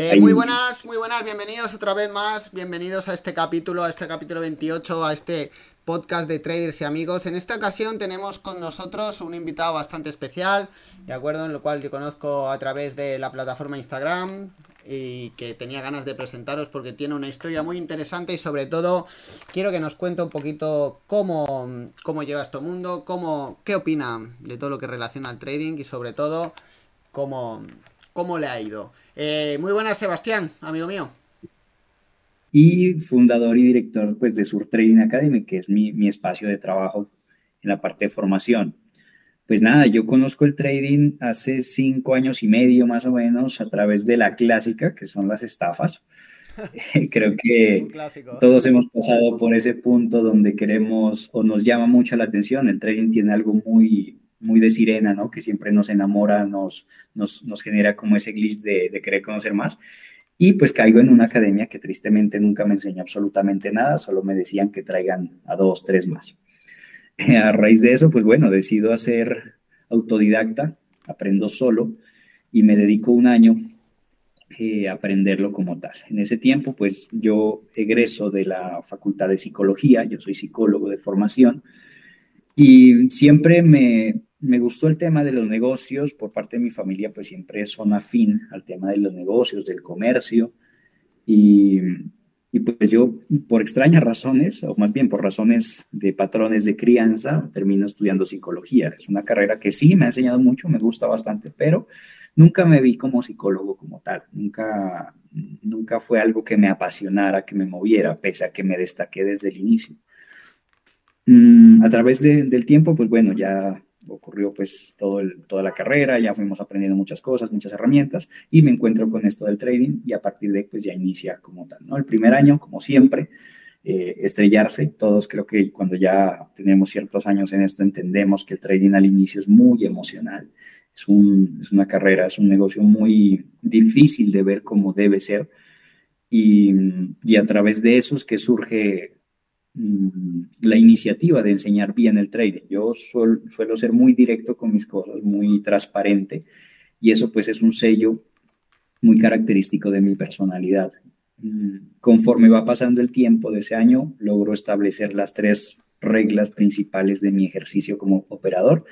Eh, muy buenas, muy buenas, bienvenidos otra vez más, bienvenidos a este capítulo, a este capítulo 28, a este podcast de traders y amigos. En esta ocasión tenemos con nosotros un invitado bastante especial, ¿de acuerdo? En lo cual yo conozco a través de la plataforma Instagram y que tenía ganas de presentaros porque tiene una historia muy interesante y sobre todo quiero que nos cuente un poquito cómo, cómo llega a este mundo, cómo, qué opina de todo lo que relaciona al trading y sobre todo cómo, cómo le ha ido. Eh, muy buenas, Sebastián, amigo mío. Y fundador y director pues, de Sur Trading Academy, que es mi, mi espacio de trabajo en la parte de formación. Pues nada, yo conozco el trading hace cinco años y medio más o menos a través de la clásica, que son las estafas. Creo que todos hemos pasado por ese punto donde queremos o nos llama mucho la atención. El trading tiene algo muy, muy de sirena, ¿no? Que siempre nos enamora, nos, nos, nos genera como ese glitch de, de, querer conocer más. Y pues caigo en una academia que tristemente nunca me enseñó absolutamente nada, solo me decían que traigan a dos, tres más. A raíz de eso, pues bueno, decido hacer autodidacta, aprendo solo y me dedico un año eh, aprenderlo como tal. En ese tiempo, pues yo egreso de la Facultad de Psicología, yo soy psicólogo de formación, y siempre me, me gustó el tema de los negocios, por parte de mi familia, pues siempre son afín al tema de los negocios, del comercio, y, y pues yo, por extrañas razones, o más bien por razones de patrones de crianza, termino estudiando psicología. Es una carrera que sí me ha enseñado mucho, me gusta bastante, pero nunca me vi como psicólogo como tal. Nunca, nunca fue algo que me apasionara, que me moviera, pese a que me destaqué desde el inicio. Mm, a través de, del tiempo, pues bueno, ya ocurrió pues todo toda la carrera, ya fuimos aprendiendo muchas cosas, muchas herramientas y me encuentro con esto del trading y a partir de pues ya inicia como tal, ¿no? El primer año, como siempre, eh, estrellarse, todos creo que cuando ya tenemos ciertos años en esto entendemos que el trading al inicio es muy emocional, es, un, es una carrera, es un negocio muy difícil de ver cómo debe ser y, y a través de eso es que surge la iniciativa de enseñar bien el trading. Yo suelo ser muy directo con mis cosas, muy transparente, y eso pues es un sello muy característico de mi personalidad. Mm, conforme va pasando el tiempo de ese año, logro establecer las tres reglas principales de mi ejercicio como operador,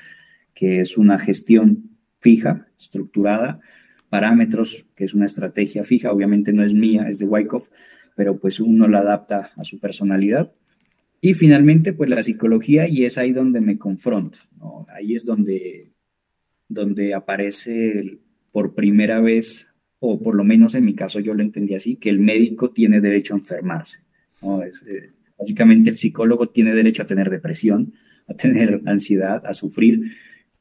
que es una gestión fija, estructurada, parámetros, que es una estrategia fija, obviamente no es mía, es de Wyckoff, pero pues uno la adapta a su personalidad y finalmente, pues la psicología, y es ahí donde me confronto. Ahí es donde, donde aparece por primera vez, o por lo menos en mi caso yo lo entendí así, que el médico tiene derecho a enfermarse. eh, básicamente el psicólogo tiene derecho a tener depresión, a tener ansiedad, a sufrir,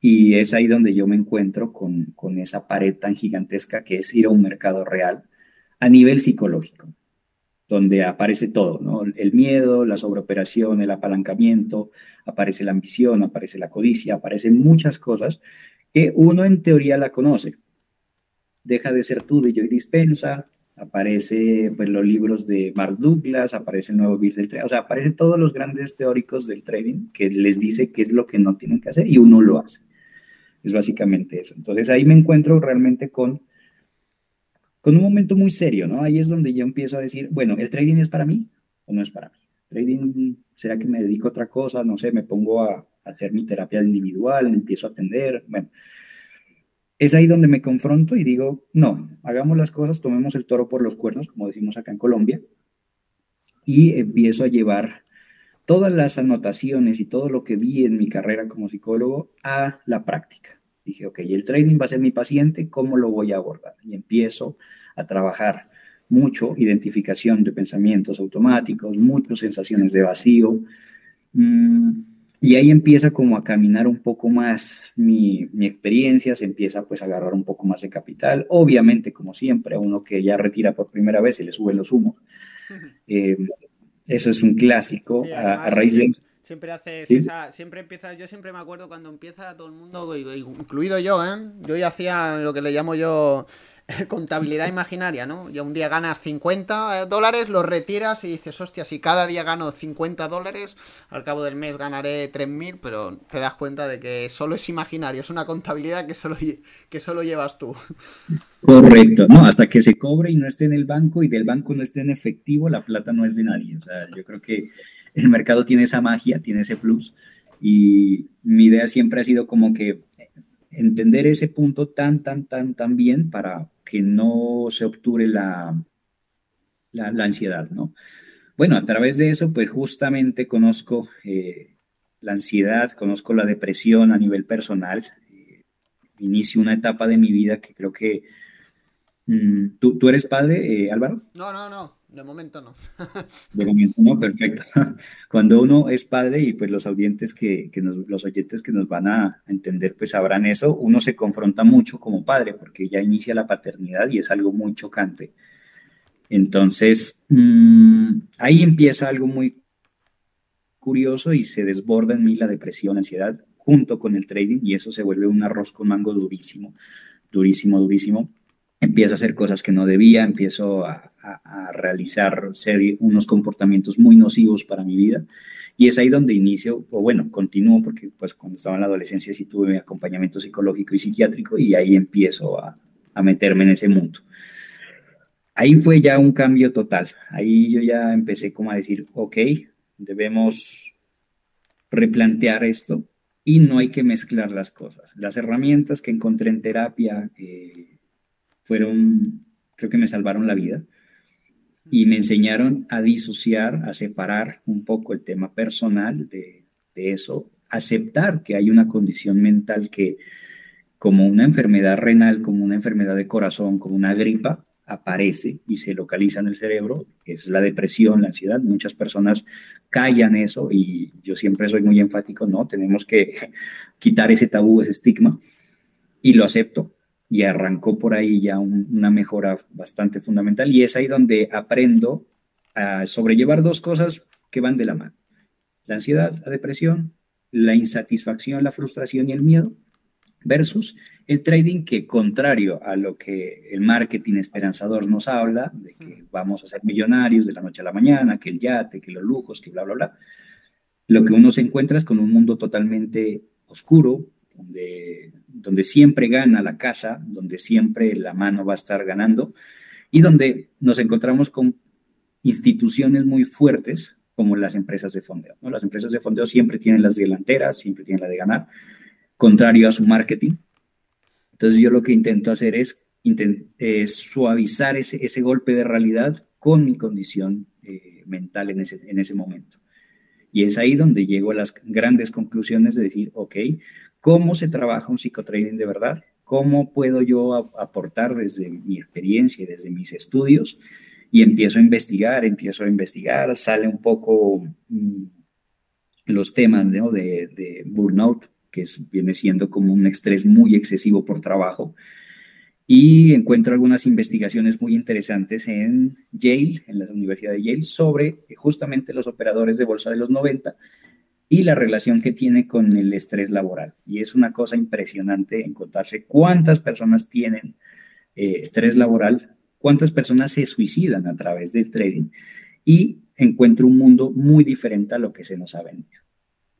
y es ahí donde yo me encuentro con, con esa pared tan gigantesca que es ir a un mercado real a nivel psicológico donde aparece todo, ¿no? El miedo, la sobreoperación, el apalancamiento, aparece la ambición, aparece la codicia, aparecen muchas cosas que uno en teoría la conoce. Deja de ser tú de Joy Dispensa, aparece pues, los libros de Mark Douglas, aparece el nuevo Bill del Trading, o sea, aparecen todos los grandes teóricos del trading que les dice qué es lo que no tienen que hacer y uno lo hace. Es básicamente eso. Entonces ahí me encuentro realmente con con un momento muy serio, ¿no? Ahí es donde yo empiezo a decir, bueno, ¿el trading es para mí o no es para mí? ¿Trading será que me dedico a otra cosa? No sé, me pongo a, hacer mi terapia individual, empiezo a atender, bueno. Es ahí donde me confronto y digo, no, hagamos las cosas, tomemos el toro por los cuernos, como decimos acá en Colombia, y empiezo a llevar todas las anotaciones y todo lo que vi en mi carrera como psicólogo a la práctica. Dije, ok, el trading va a ser mi paciente, ¿cómo lo voy a abordar? Y empiezo a trabajar mucho identificación de pensamientos automáticos, muchas sensaciones de vacío. Mm, y ahí empieza como a caminar un poco más mi, mi, experiencia, se empieza pues a agarrar un poco más de capital. Obviamente, como siempre, a uno que ya retira por primera vez se le sube los humos. Eh, eso es un clásico. a, raíz de Siempre haces esa, siempre empieza, yo siempre me acuerdo cuando empieza todo el mundo, incluido yo, ¿eh? Yo ya hacía lo que le llamo yo contabilidad imaginaria, ¿no? Ya un día ganas 50 eh, dólares, los retiras y dices, hostia, si cada día gano 50 dólares, al cabo del mes ganaré 3.000, pero te das cuenta de que solo es imaginario, es una contabilidad que solo, que solo llevas tú. Correcto, no, hasta que se cobre y no esté en el banco y del banco no esté en efectivo, la plata no es de nadie. O sea, yo creo que el mercado tiene esa magia, tiene ese plus y mi idea siempre ha sido como que entender ese punto tan, tan, tan, tan bien para que no se obture la, la, ansiedad, ¿no? Bueno, a través de eso, pues justamente conozco eh, la ansiedad, conozco la depresión a nivel personal. Eh, inicio una etapa de mi vida que creo que... Mm, ¿tú, ¿tú, eres padre, eh, Álvaro? No, no, no. De momento no. De momento no, perfecto. Cuando uno es padre y pues los oyentes que, nos, los oyentes que nos van a entender pues sabrán eso, uno se confronta mucho como padre porque ya inicia la paternidad y es algo muy chocante. Entonces, mm, ahí empieza algo muy curioso y se desborda en mí la depresión, ansiedad, junto con el trading y eso se vuelve un arroz con mango durísimo, durísimo, durísimo. Empiezo a hacer cosas que no debía, empiezo a, a, realizar unos comportamientos muy nocivos para mi vida. Y es ahí donde inicio, o bueno, continúo, porque pues cuando estaba en la adolescencia sí tuve mi acompañamiento psicológico y psiquiátrico y ahí empiezo a, a meterme en ese mundo. Ahí fue ya un cambio total. Ahí yo ya empecé como a decir, ok, debemos replantear esto y no hay que mezclar las cosas. Las herramientas que encontré en terapia eh, fueron, creo que me salvaron la vida y me enseñaron a disociar, a separar un poco el tema personal de, eso, aceptar que hay una condición mental que como una enfermedad renal, como una enfermedad de corazón, como una gripa, aparece y se localiza en el cerebro, es la depresión, la ansiedad. Muchas personas callan eso y yo siempre soy muy enfático, no, tenemos que quitar ese tabú, ese estigma y lo acepto y arrancó por ahí ya una mejora bastante fundamental y es ahí donde aprendo a sobrellevar dos cosas que van de la mano. La ansiedad, la depresión, la insatisfacción, la frustración y el miedo versus el trading que contrario a lo que el marketing esperanzador nos habla, de que vamos a ser millonarios de la noche a la mañana, que el yate, que los lujos, que bla, bla, bla, lo que uno se encuentra es con un mundo totalmente oscuro, donde, donde siempre gana la casa, donde siempre la mano va a estar ganando y donde nos encontramos con instituciones muy fuertes como las empresas de fondeo. Las empresas de fondeo siempre tienen las delanteras, siempre tienen la de ganar, contrario a su marketing. Entonces yo lo que intento hacer es, suavizar ese, ese, golpe de realidad con mi condición eh, mental en ese, en ese momento. Y es ahí donde llego a las grandes conclusiones de decir, ok, cómo se trabaja un psicotrading de verdad, cómo puedo yo aportar desde mi experiencia y desde mis estudios y empiezo a investigar, empiezo a investigar, sale un poco mm, los temas de, burnout, que viene siendo como un estrés muy excesivo por trabajo, y encuentro algunas investigaciones muy interesantes en Yale, en la Universidad de Yale, sobre justamente los operadores de bolsa de los 90 y la relación que tiene con el estrés laboral. Y es una cosa impresionante encontrarse cuántas personas tienen eh, estrés laboral, cuántas personas se suicidan a través del trading y encuentro un mundo muy diferente a lo que se nos ha vendido.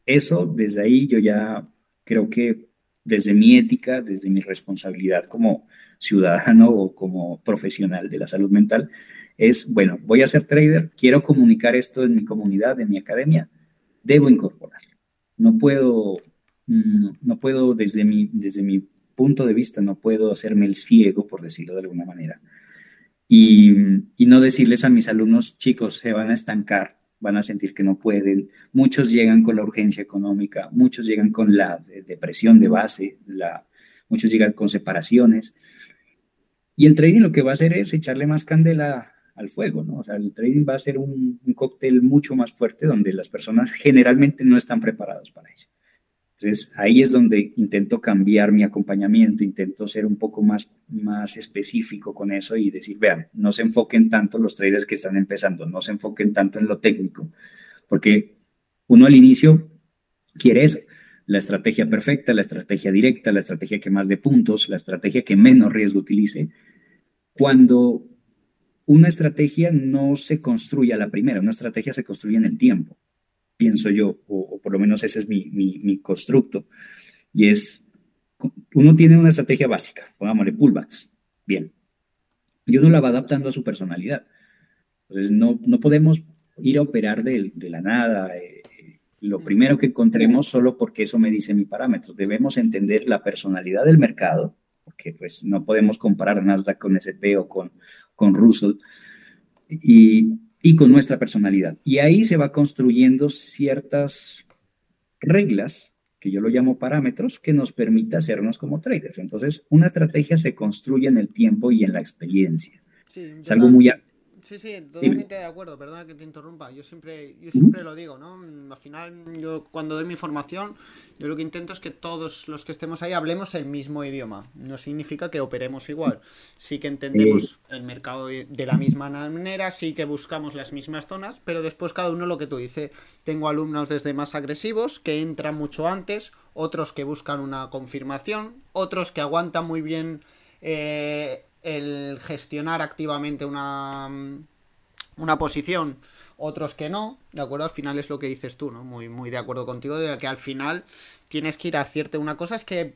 Eso, desde ahí yo ya creo que desde mi ética, desde mi responsabilidad como ciudadano o como profesional de la salud mental, es, bueno, voy a ser trader, quiero comunicar esto en mi comunidad, en mi academia, debo incorporar. No puedo, no, puedo desde mi, desde mi punto de vista, no puedo hacerme el ciego, por decirlo de alguna manera. Y, no decirles a mis alumnos, chicos, se van a estancar, van a sentir que no pueden. Muchos llegan con la urgencia económica, muchos llegan con la depresión de base, la, muchos llegan con separaciones. Y el trading lo que va a hacer es echarle más candela al fuego, ¿no? O sea, el trading va a ser un, cóctel mucho más fuerte donde las personas generalmente no están preparadas para ello. Entonces, ahí es donde intento cambiar mi acompañamiento, intento ser un poco más, más específico con eso y decir, vean, no se enfoquen tanto los traders que están empezando, no se enfoquen tanto en lo técnico, porque Uno al inicio quiere eso, la estrategia perfecta, la estrategia directa, la estrategia que más de puntos, la estrategia que menos riesgo utilice. Cuando una estrategia no se construye a la primera, una estrategia se construye en el tiempo, pienso yo, o, por lo menos ese es mi, mi, constructo. Y es, uno tiene una estrategia básica, pongámosle pullbacks, bien, y uno la va adaptando a su personalidad. Entonces, no, no podemos ir a operar de, la nada, eh, lo primero que encontremos solo porque eso me dice mi parámetro. Debemos entender la personalidad del mercado, porque pues no podemos comparar Nasdaq con SP o con, con Russell, y, y con nuestra personalidad. Y ahí se va construyendo ciertas reglas, que yo lo llamo parámetros, que nos permite hacernos como traders. Entonces, una estrategia se construye en el tiempo y en la experiencia. es algo muy Sí, sí, totalmente de acuerdo, perdona que te interrumpa. Yo siempre, yo siempre lo digo, ¿no? Al final, yo cuando doy mi formación, yo lo que intento es que todos los que estemos ahí hablemos el mismo idioma. No significa que operemos igual. Sí que entendemos el mercado de la misma manera, sí que buscamos las mismas zonas, pero después cada uno lo que tú dices. Tengo alumnos desde más agresivos que entran mucho antes, otros que buscan una confirmación, otros que aguantan muy bien. Eh, el gestionar activamente una, una posición, otros que no, ¿de acuerdo? Al final es lo que dices tú, ¿no? Muy, muy de acuerdo contigo, de que al final tienes que ir a hacerte una cosa, es que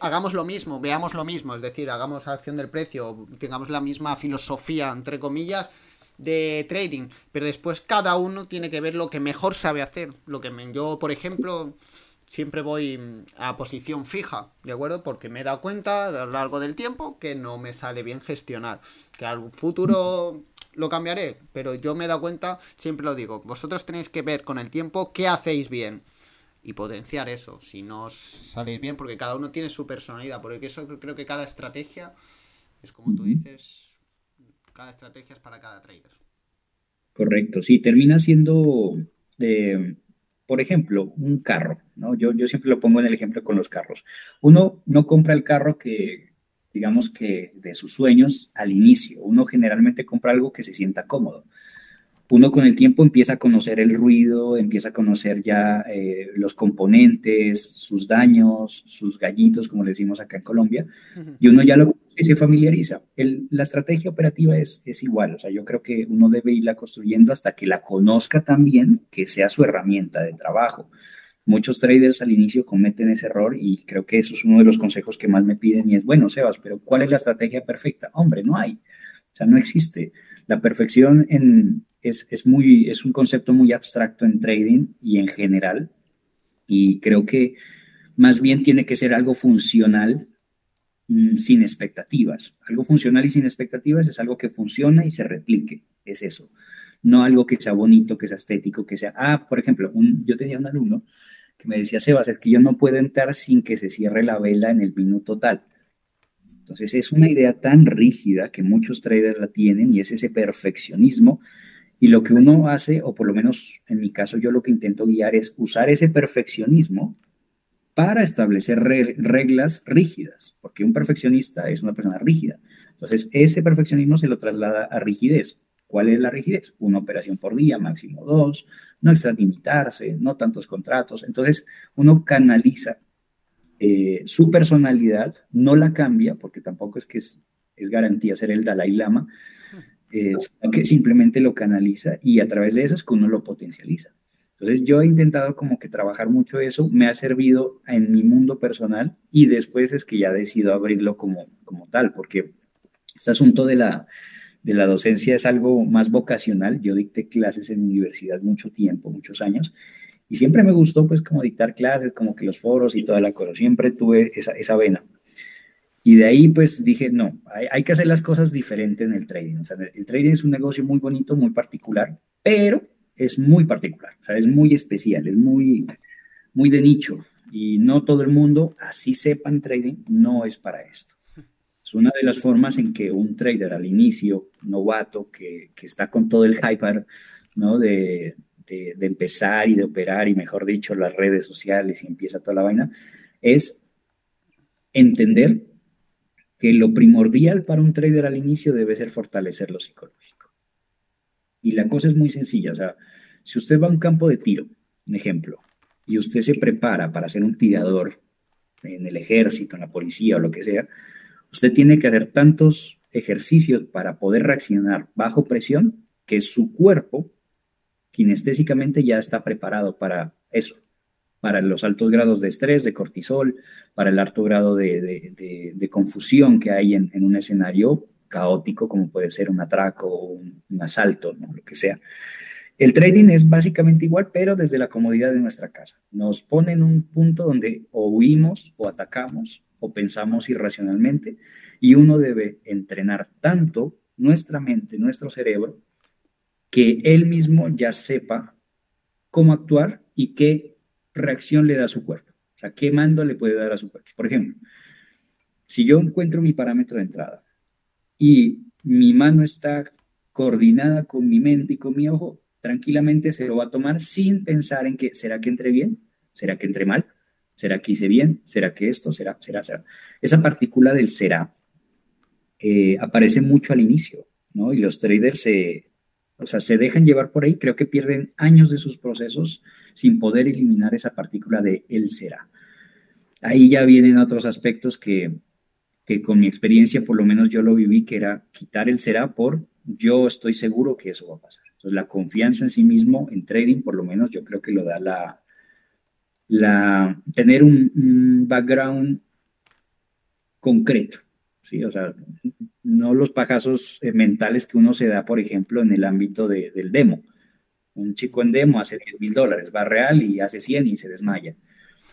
hagamos lo mismo, veamos lo mismo, es decir, hagamos acción del precio, tengamos la misma filosofía, entre comillas, de trading, pero después cada uno tiene que ver lo que mejor sabe hacer, lo que yo, por ejemplo, siempre voy mm, a posición fija, ¿de acuerdo? Porque me he dado cuenta a lo largo del tiempo que no me sale bien gestionar. Que al futuro lo cambiaré, pero yo me he dado cuenta, siempre lo digo, vosotros tenéis que ver con el tiempo qué hacéis bien y potenciar eso, si no os salís bien, porque cada uno tiene su personalidad, porque eso creo que cada estrategia es como tú dices, cada estrategia es para cada trader. Correcto, sí, termina siendo... Eh, por ejemplo, un carro, ¿no? Yo, yo siempre lo pongo en el ejemplo con los carros. Uno no compra el carro que, digamos que de sus sueños al inicio. Uno generalmente compra algo que se sienta cómodo. Uno con el tiempo empieza a conocer el ruido, empieza a conocer ya eh, los componentes, sus daños, sus gallitos, como le decimos acá en Colombia, y uno ya lo se familiariza. la estrategia operativa es, es igual, o sea, yo creo que uno debe irla construyendo hasta que la conozca también, que sea su herramienta de trabajo. Muchos traders al inicio cometen ese error y creo que eso es uno de los consejos que más me piden y es, bueno, Sebas, pero ¿cuál es la estrategia perfecta? Hombre, no hay, o sea, no existe. La perfección en, es, es, muy, es un concepto muy abstracto en trading y en general y creo que más bien tiene que ser algo funcional Mm, sin expectativas. Algo funcional y sin expectativas es algo que funciona y se replique, es eso. No algo que sea bonito, que sea estético, que sea... Ah, por ejemplo, yo tenía un alumno que me decía, Sebas, es que yo no puedo entrar sin que se cierre la vela en el minuto tal. Entonces es una idea tan rígida que muchos traders la tienen y es ese perfeccionismo. Y lo que uno hace, o por lo menos en mi caso yo lo que intento guiar es usar ese perfeccionismo para establecer reglas rígidas, porque un perfeccionista es una persona rígida. Entonces, ese perfeccionismo se lo traslada a rigidez. ¿Cuál es la rigidez? Una operación por día, máximo dos, no extralimitarse, no tantos contratos. Entonces, uno canaliza eh, su personalidad, no la cambia, porque tampoco es que es, garantía ser el Dalai Lama, eh, sino que simplemente lo canaliza y a través de eso es que uno lo potencializa. Entonces yo he intentado como que trabajar mucho eso, me ha servido en mi mundo personal y después es que ya decido abrirlo como, como tal, porque este asunto de la, de la docencia es algo más vocacional. Yo dicté clases en universidad mucho tiempo, muchos años, y siempre me gustó pues como dictar clases, como que los foros y toda la cosa, siempre tuve esa, esa vena. Y de ahí pues dije, no, hay, hay, que hacer las cosas diferentes en el trading. O sea, el trading es un negocio muy bonito, muy particular, pero es muy particular, es muy especial, es muy, muy de nicho y no todo el mundo, así sepan trading, no es para esto. Es una de las formas en que un trader al inicio, novato, que, está con todo el hyper, ¿no? De, de, de, empezar y de operar, y mejor dicho, las redes sociales y empieza toda la vaina, es entender que lo primordial para un trader al inicio debe ser fortalecer lo psicológico. Y la cosa es muy sencilla, o sea, si usted va a un campo de tiro un ejemplo, y usted se prepara para ser un tirador en el ejército, en la policía o lo que sea, usted tiene que hacer tantos ejercicios para poder reaccionar bajo presión que su cuerpo kinestésicamente ya está preparado para eso, para los altos grados de estrés, de cortisol, para el alto grado de, confusión que hay en, un escenario caótico como puede ser un atraco o un, asalto, lo que sea. El trading es básicamente igual, pero desde la comodidad de nuestra casa. Nos pone en un punto donde o huimos o atacamos o pensamos irracionalmente y uno debe entrenar tanto nuestra mente, nuestro cerebro, que él mismo ya sepa cómo actuar y qué reacción le da a su cuerpo. O sea, qué mando le puede dar a su cuerpo. Por ejemplo, si yo encuentro mi parámetro de entrada y mi mano está coordinada con mi mente y con mi ojo, tranquilamente se lo va a tomar sin pensar en que, ¿será que entré bien? ¿Será que entré mal? ¿Será que hice bien? ¿Será que esto? ¿Será? ¿Será? ¿Será? Esa partícula del será eh, aparece mucho al inicio, ¿no? Y los traders se, o sea, se dejan llevar por ahí, creo que pierden años de sus procesos sin poder eliminar esa partícula de él será. Ahí ya vienen otros aspectos que, que con mi experiencia, por lo menos yo lo viví, que era quitar el será por yo estoy seguro que eso va a pasar. Entonces, la confianza en sí mismo, en trading, por lo menos yo creo que lo da la, la tener un, background concreto, ¿sí? O sea, no los pajazos eh, mentales que uno se da, por ejemplo, en el ámbito del demo. Un chico en demo hace 10 mil dólares, va real y hace 100 y se desmaya.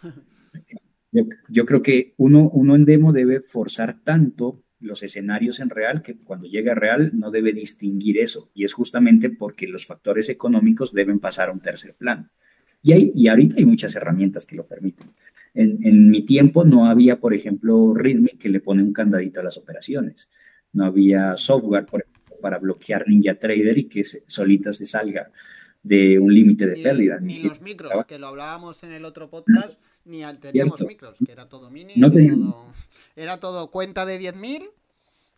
Yo, creo que uno, uno en demo debe forzar tanto los escenarios en real, que cuando llega real no debe distinguir eso. Y es justamente porque los factores económicos deben pasar a un tercer plano. Y, hay, y ahorita hay muchas herramientas que lo permiten. En, mi tiempo no había, por ejemplo, Rhythmic que le pone un candadito a las operaciones. No había software, por ejemplo, para bloquear Ninja Trader y que solita se salga de un límite de pérdida. Ni, los micros, que lo hablábamos en el otro podcast, ni teníamos micros, que era todo mini, era todo cuenta de 10.000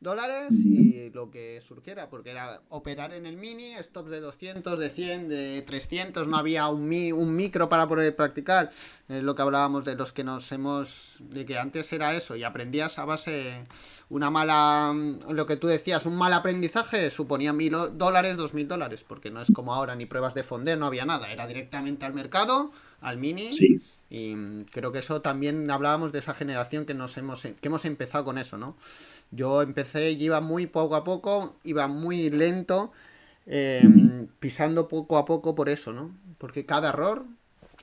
dólares y lo que surgiera, porque era operar en el mini, stops de 200, de 100, de 300, no había un, un micro para poder practicar, es lo que hablábamos de los que nos hemos, de que antes era eso y aprendías a base una mala, lo que tú decías, un mal aprendizaje suponía mil dólares, dos mil dólares, porque no es como ahora, ni pruebas de fonder, no había nada, era directamente al mercado, al mini. Y creo que eso también hablábamos de esa generación que nos hemos que hemos empezado con eso, ¿no? Yo empecé y iba muy poco a poco, iba muy lento, em, pisando poco a poco por eso, ¿no? Porque cada error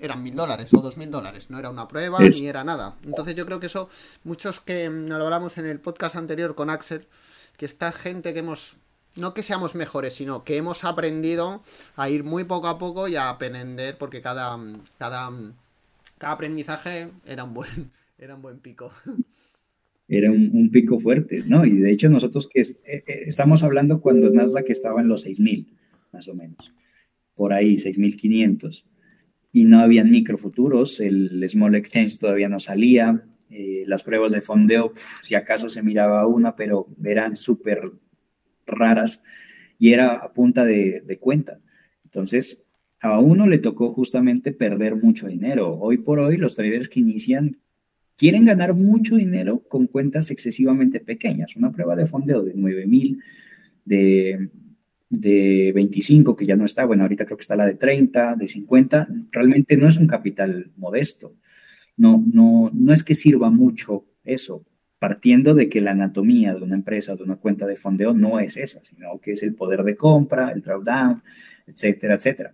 eran mil dólares o dos mil dólares, no era una prueba ni era nada. Entonces yo creo que eso, muchos que lo hablamos en el podcast anterior con Axel, que esta gente que hemos, no que seamos mejores, sino que hemos aprendido a ir muy poco a poco y a aprender, porque cada, cada, cada aprendizaje era un buen, era un buen pico. era un, pico fuerte, ¿no? Y de hecho nosotros que eh, eh, estamos hablando cuando Nasdaq estaba en los 6.000, más o menos, por ahí, 6.500, y no habían microfuturos, el Small Exchange todavía no salía, eh, las pruebas de fondeo, si acaso se miraba una, pero eran súper raras y era a punta de, de cuenta. Entonces, a uno le tocó justamente perder mucho dinero. Hoy por hoy, los traders que inician quieren ganar mucho dinero con cuentas excesivamente pequeñas. Una prueba de fondeo de 9 mil, de, de 25, que ya no está, bueno, ahorita creo que está la de 30, de 50, realmente no es un capital modesto. No, no, no es que sirva mucho eso, partiendo de que la anatomía de una empresa, de una cuenta de fondeo, no es esa, sino que es el poder de compra, el drawdown, etcétera, etcétera.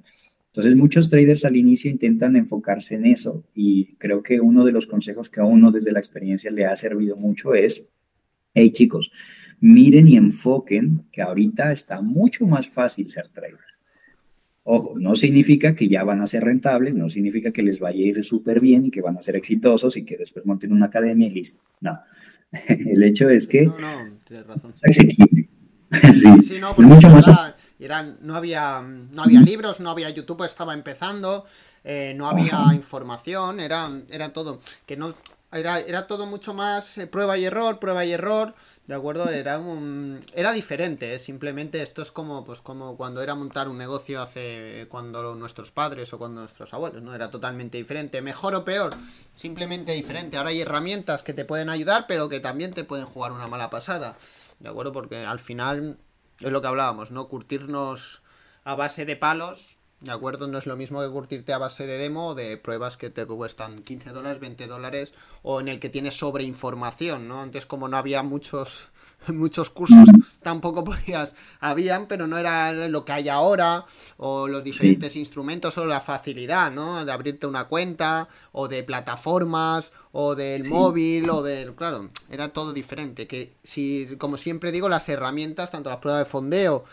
Entonces muchos traders al inicio intentan enfocarse en eso y creo que uno de los consejos que a uno desde la experiencia le ha servido mucho es, hey chicos, miren y enfoquen que ahorita está mucho más fácil ser trader. Ojo, no significa que ya van a ser rentables, no significa que les vaya a ir súper bien y que van a ser exitosos y que después monten una academia y listo. No. El hecho es que... No, no, tienes razón. sí, sí no, es mucho más fácil eran, no, había, no había libros, no había YouTube, estaba empezando, eh, no había información, era, era todo. Que no, era, era todo mucho más eh, prueba y error, prueba y error, ¿de acuerdo? Era un, era diferente, ¿eh? simplemente esto es como, pues, como cuando era montar un negocio hace, cuando nuestros padres o cuando nuestros abuelos, ¿no? Era totalmente diferente, mejor o peor, simplemente diferente. Ahora hay herramientas que te pueden ayudar, pero que también te pueden jugar una mala pasada, ¿de acuerdo? Porque al final es lo que hablábamos, ¿no? Curtirnos a base de palos ¿De acuerdo? No es lo mismo que curtirte a base de demo de pruebas que te cuestan 15 dólares, 20 dólares o en el que tienes sobreinformación, ¿no? Antes como no había muchos muchos cursos, tampoco podías, habían, pero no era lo que hay ahora o los diferentes instrumentos o la facilidad, ¿no? De abrirte una cuenta o de plataformas o del móvil o del, claro, era todo diferente, que si como siempre digo, las herramientas, tanto las pruebas de fondeo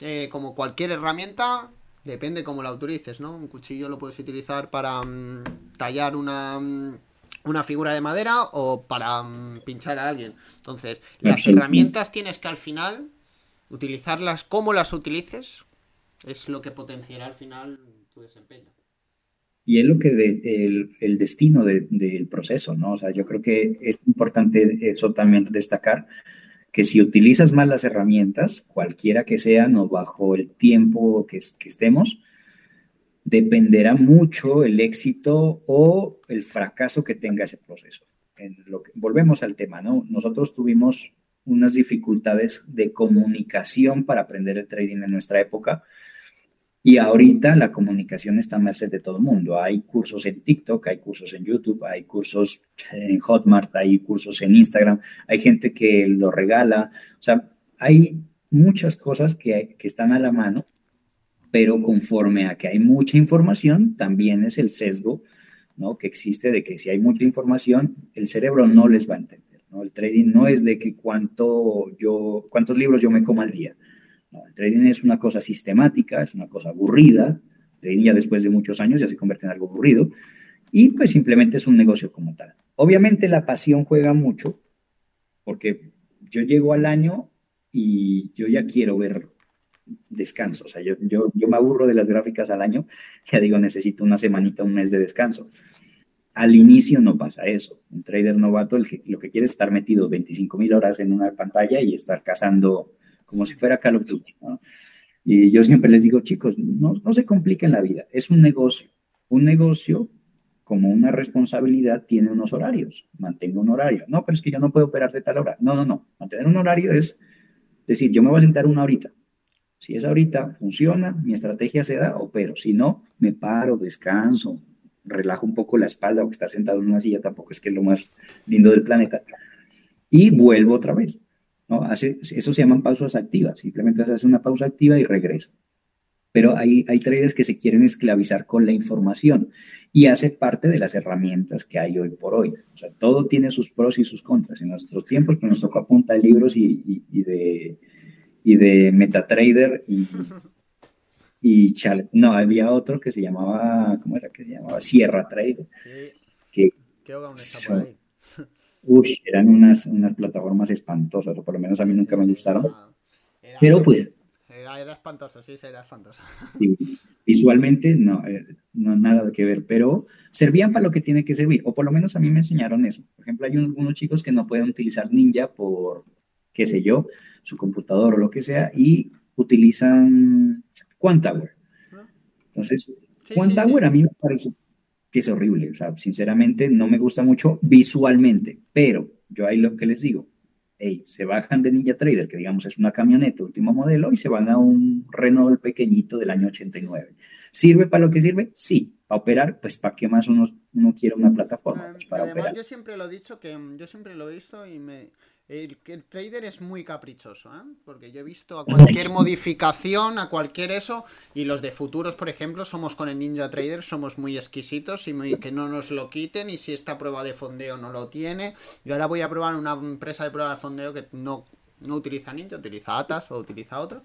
eh, como cualquier herramienta Depende cómo la utilices, ¿no? Un cuchillo lo puedes utilizar para mm, tallar una, mm, una, figura de madera o para mm, pinchar a alguien. Entonces, las herramientas tienes que al final utilizarlas como las utilices, es lo que potenciará al final tu desempeño. Y es lo que de, el, destino del proceso, ¿no? O sea, yo creo que es importante eso también destacar, que si utilizas mal las herramientas, cualquiera que sean o bajo el tiempo que, estemos, dependerá mucho el éxito o el fracaso que tenga ese proceso. En lo que, volvemos al tema, ¿no? Nosotros tuvimos unas dificultades de comunicación para aprender el trading en nuestra época y ahorita la comunicación está a merced de todo mundo. Hay cursos en TikTok, hay cursos en YouTube, hay cursos en Hotmart, hay cursos en Instagram, hay gente que lo regala. O sea, hay muchas cosas que están a la mano, pero conforme a que hay mucha información, también es el sesgo ¿no? que existe de que si hay mucha información, el cerebro no les va a entender. ¿no? El trading no es de que cuánto yo, cuántos libros yo me como al día el trading es una cosa sistemática, es una cosa aburrida. El trading ya después de muchos años ya se convierte en algo aburrido. Y pues simplemente es un negocio como tal. Obviamente la pasión juega mucho, porque yo llego al año y yo ya quiero ver descanso. O sea, yo, yo, yo me aburro de las gráficas al año, ya digo, necesito una semanita, un mes de descanso. Al inicio no pasa eso. Un trader novato el que, lo que quiere es estar metido 25 mil horas en una pantalla y estar cazando como si fuera Call of Duty. Y yo siempre les digo, chicos, no, no se compliquen la vida, es un negocio. Un negocio, como una responsabilidad, tiene unos horarios. Mantenga un horario. No, pero es que yo no puedo operar de tal hora. No, no, no. Mantener un horario es decir, yo me voy a sentar una horita. Si es ahorita, funciona, mi estrategia se da, opero. Si no, me paro, descanso, relajo un poco la espalda, porque estar sentado en una silla tampoco es que es lo más lindo del planeta. Y vuelvo otra vez. ¿no? Hace, eso se llaman pausas activas, simplemente se hace una pausa activa y regresa. Pero hay, hay traders que se quieren esclavizar con la información y hace parte de las herramientas que hay hoy por hoy. O sea, todo tiene sus pros y sus contras. En nuestros tiempos pues, nos tocó apuntar libros y, y, de, y de MetaTrader y, y no, había otro que se llamaba, ¿cómo era que se llamaba? Sierra Trader. Que, por ahí. Uy, eran unas, unas plataformas espantosas, o por lo menos a mí nunca me gustaron. Pero pues... Era, era espantoso, sí, era espantoso. visualmente no, eh, no nada que ver, pero servían para lo que tiene que servir, o por lo menos a mí me enseñaron eso. Por ejemplo, hay unos chicos que no pueden utilizar Ninja por, qué sé yo, su computador o lo que sea, y utilizan Quantower. Entonces, Quantower a mí me parece que es horrible. O sea, sinceramente no me gusta mucho visualmente, pero yo ahí lo que les digo, hey, se bajan de Ninja Trader, que digamos es una camioneta último modelo, y se van a un Renault pequeñito del año 89. ¿Sirve para lo que sirve? Sí. ¿Para operar? Pues ¿para qué más uno, uno quiere una plataforma? Pues, para Además, yo siempre lo he dicho, que yo siempre lo he visto y me, el, el, trader es muy caprichoso, ¿eh? porque yo he visto a cualquier modificación, a cualquier eso, y los de futuros, por ejemplo, somos con el Ninja Trader, somos muy exquisitos y que no nos lo quiten, y si esta prueba de fondeo no lo tiene, yo ahora voy a probar una empresa de prueba de fondeo que no, no utiliza Ninja, utiliza Atas o utiliza otro.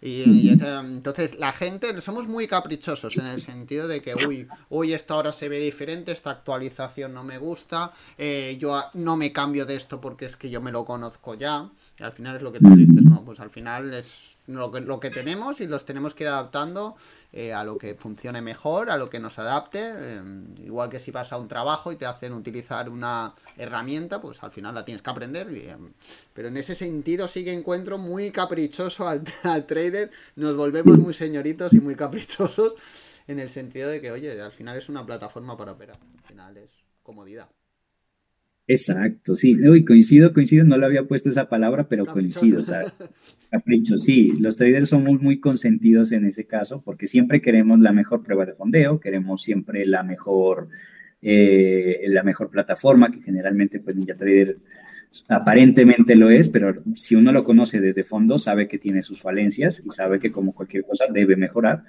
Y, entonces la gente somos muy caprichosos en el sentido de que, uy, uy, esto ahora se ve diferente, esta actualización no me gusta, eh, yo no me cambio de esto porque es que yo me lo conozco ya. Y al final es lo que tú dices, ¿no? Pues al final es lo que, lo que tenemos y los tenemos que ir adaptando eh, a lo que funcione mejor, a lo que nos adapte. Eh, igual que si vas a un trabajo y te hacen utilizar una herramienta, pues al final la tienes que aprender. pero en ese sentido sí que encuentro muy caprichoso al, al trader. Nos volvemos muy señoritos y muy caprichosos en el sentido de que, oye, al final es una plataforma para operar. Al final es comodidad. Exacto, sí, y coincido, coincido, no le había puesto esa palabra, pero coincido, o sea, capricho, sí, los traders somos muy consentidos en ese caso porque siempre queremos la mejor prueba de fondeo, queremos siempre la mejor, eh, la mejor plataforma, que generalmente pues NinjaTrader aparentemente lo es, pero si uno lo conoce desde fondo, sabe que tiene sus falencias y sabe que como cualquier cosa debe mejorar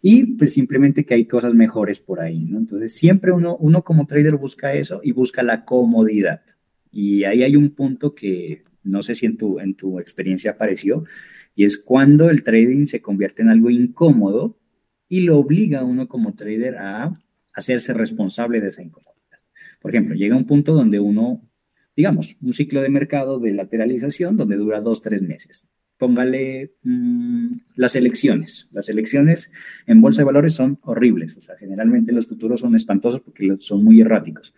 y pues simplemente que hay cosas mejores por ahí, ¿no? Entonces siempre uno, uno como trader busca eso y busca la comodidad. Y ahí hay un punto que no sé si en tu, en tu experiencia apareció, y es cuando el trading se convierte en algo incómodo y lo obliga a uno como trader a hacerse responsable de esa incomodidad. Por ejemplo, llega un punto donde uno, digamos, un ciclo de mercado de lateralización donde dura dos, tres meses póngale mm, las elecciones. Las elecciones en bolsa de valores son horribles, o sea, generalmente los futuros son espantosos porque son muy erráticos.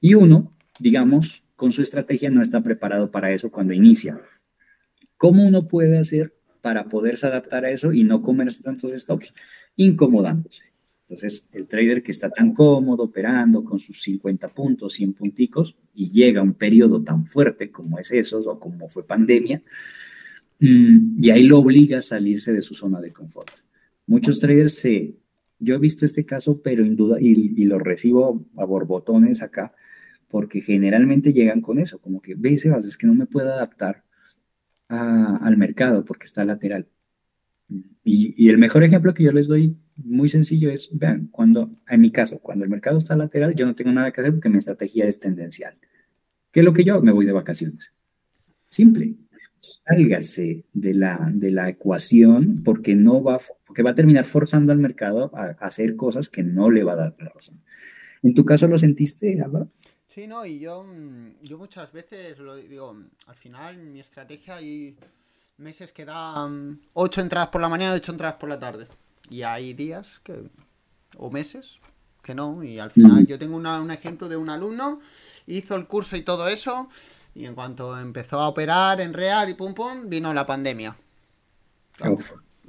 Y uno, digamos, con su estrategia no está preparado para eso cuando inicia. ¿Cómo uno puede hacer para poderse adaptar a eso y no comerse tantos stops? Incomodándose. Entonces, el trader que está tan cómodo operando con sus 50 puntos, 100 punticos, y llega a un periodo tan fuerte como es eso, o como fue pandemia, y ahí lo obliga a salirse de su zona de confort. Muchos traders se, yo he visto este caso, pero en duda, y, lo recibo a borbotones acá, porque generalmente llegan con eso, como que, ve, Sebas, es que no me puedo adaptar al mercado porque está lateral. Y, y, el mejor ejemplo que yo les doy, muy sencillo, es, vean, cuando, en mi caso, cuando el mercado está lateral, yo no tengo nada que hacer porque mi estrategia es tendencial. ¿Qué es lo que yo? Me voy de vacaciones. Simple sálgase de la, de la ecuación porque no va, porque va a terminar forzando al mercado a, hacer cosas que no le va a dar la razón. ¿En tu caso lo sentiste, Álvaro? Sí, no, y yo, yo muchas veces lo digo, al final mi estrategia hay meses que dan ocho entradas por la mañana, ocho entradas por la tarde. Y hay días que, o meses que no, y al final yo tengo un ejemplo de un alumno, hizo el curso y todo eso, y en cuanto empezó a operar en real y pum pum, vino la pandemia.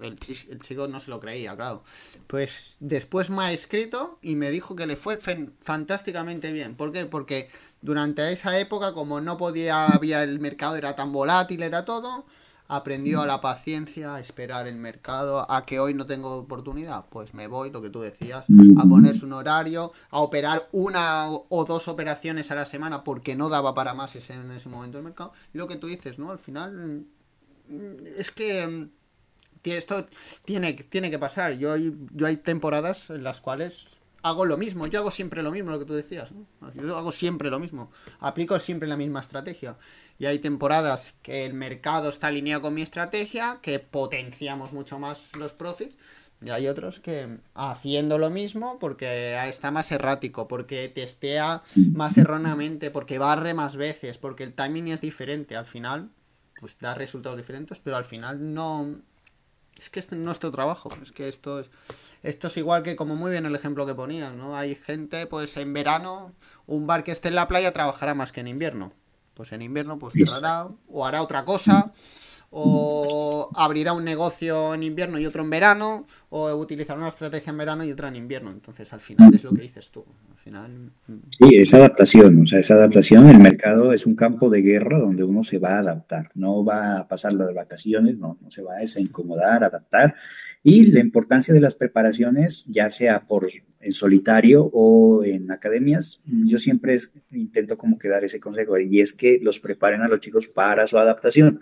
el, chico no se lo creía, claro. Pues después me ha escrito y me dijo que le fue fantásticamente bien. ¿Por qué? Porque durante esa época, como no podía, había el mercado, era tan volátil, era todo, aprendió a la paciencia, a esperar el mercado, a que hoy no tengo oportunidad, pues me voy, lo que tú decías, a ponerse un horario, a operar una o dos operaciones a la semana porque no daba para más ese, en ese momento el mercado. Y lo que tú dices, ¿no? Al final mm, es que mm, esto tiene, tiene que pasar. Yo yo hay temporadas en las cuales hago lo mismo, yo hago siempre lo mismo, lo que tú decías, Yo hago siempre lo mismo, aplico siempre la misma estrategia. Y hay temporadas que el mercado está alineado con mi estrategia, que potenciamos mucho más los profits, y hay otros que haciendo lo mismo porque está más errático, porque testea más erróneamente, porque barre más veces, porque el timing es diferente. Al final, pues da resultados diferentes, pero al final no, es que este es nuestro trabajo, es que esto es, esto es igual que como muy bien el ejemplo que ponías, ¿no? Hay gente, pues en verano, un bar que esté en la playa trabajará más que en invierno. Pues en invierno pues cerrará o hará otra cosa o abrirá un negocio en invierno y otro en verano, o utilizará una estrategia en verano y otra en invierno. Entonces, al final es lo que dices tú. Al final... Mm. Sí, es adaptación, o sea, esa adaptación, el mercado es un campo de guerra donde uno se va a adaptar, no va a pasar las vacaciones, no, no se va a incomodar, adaptar. Y la importancia de las preparaciones, ya sea por en solitario o en academias, yo siempre intento como que dar ese consejo, y es que los preparen a los chicos para su adaptación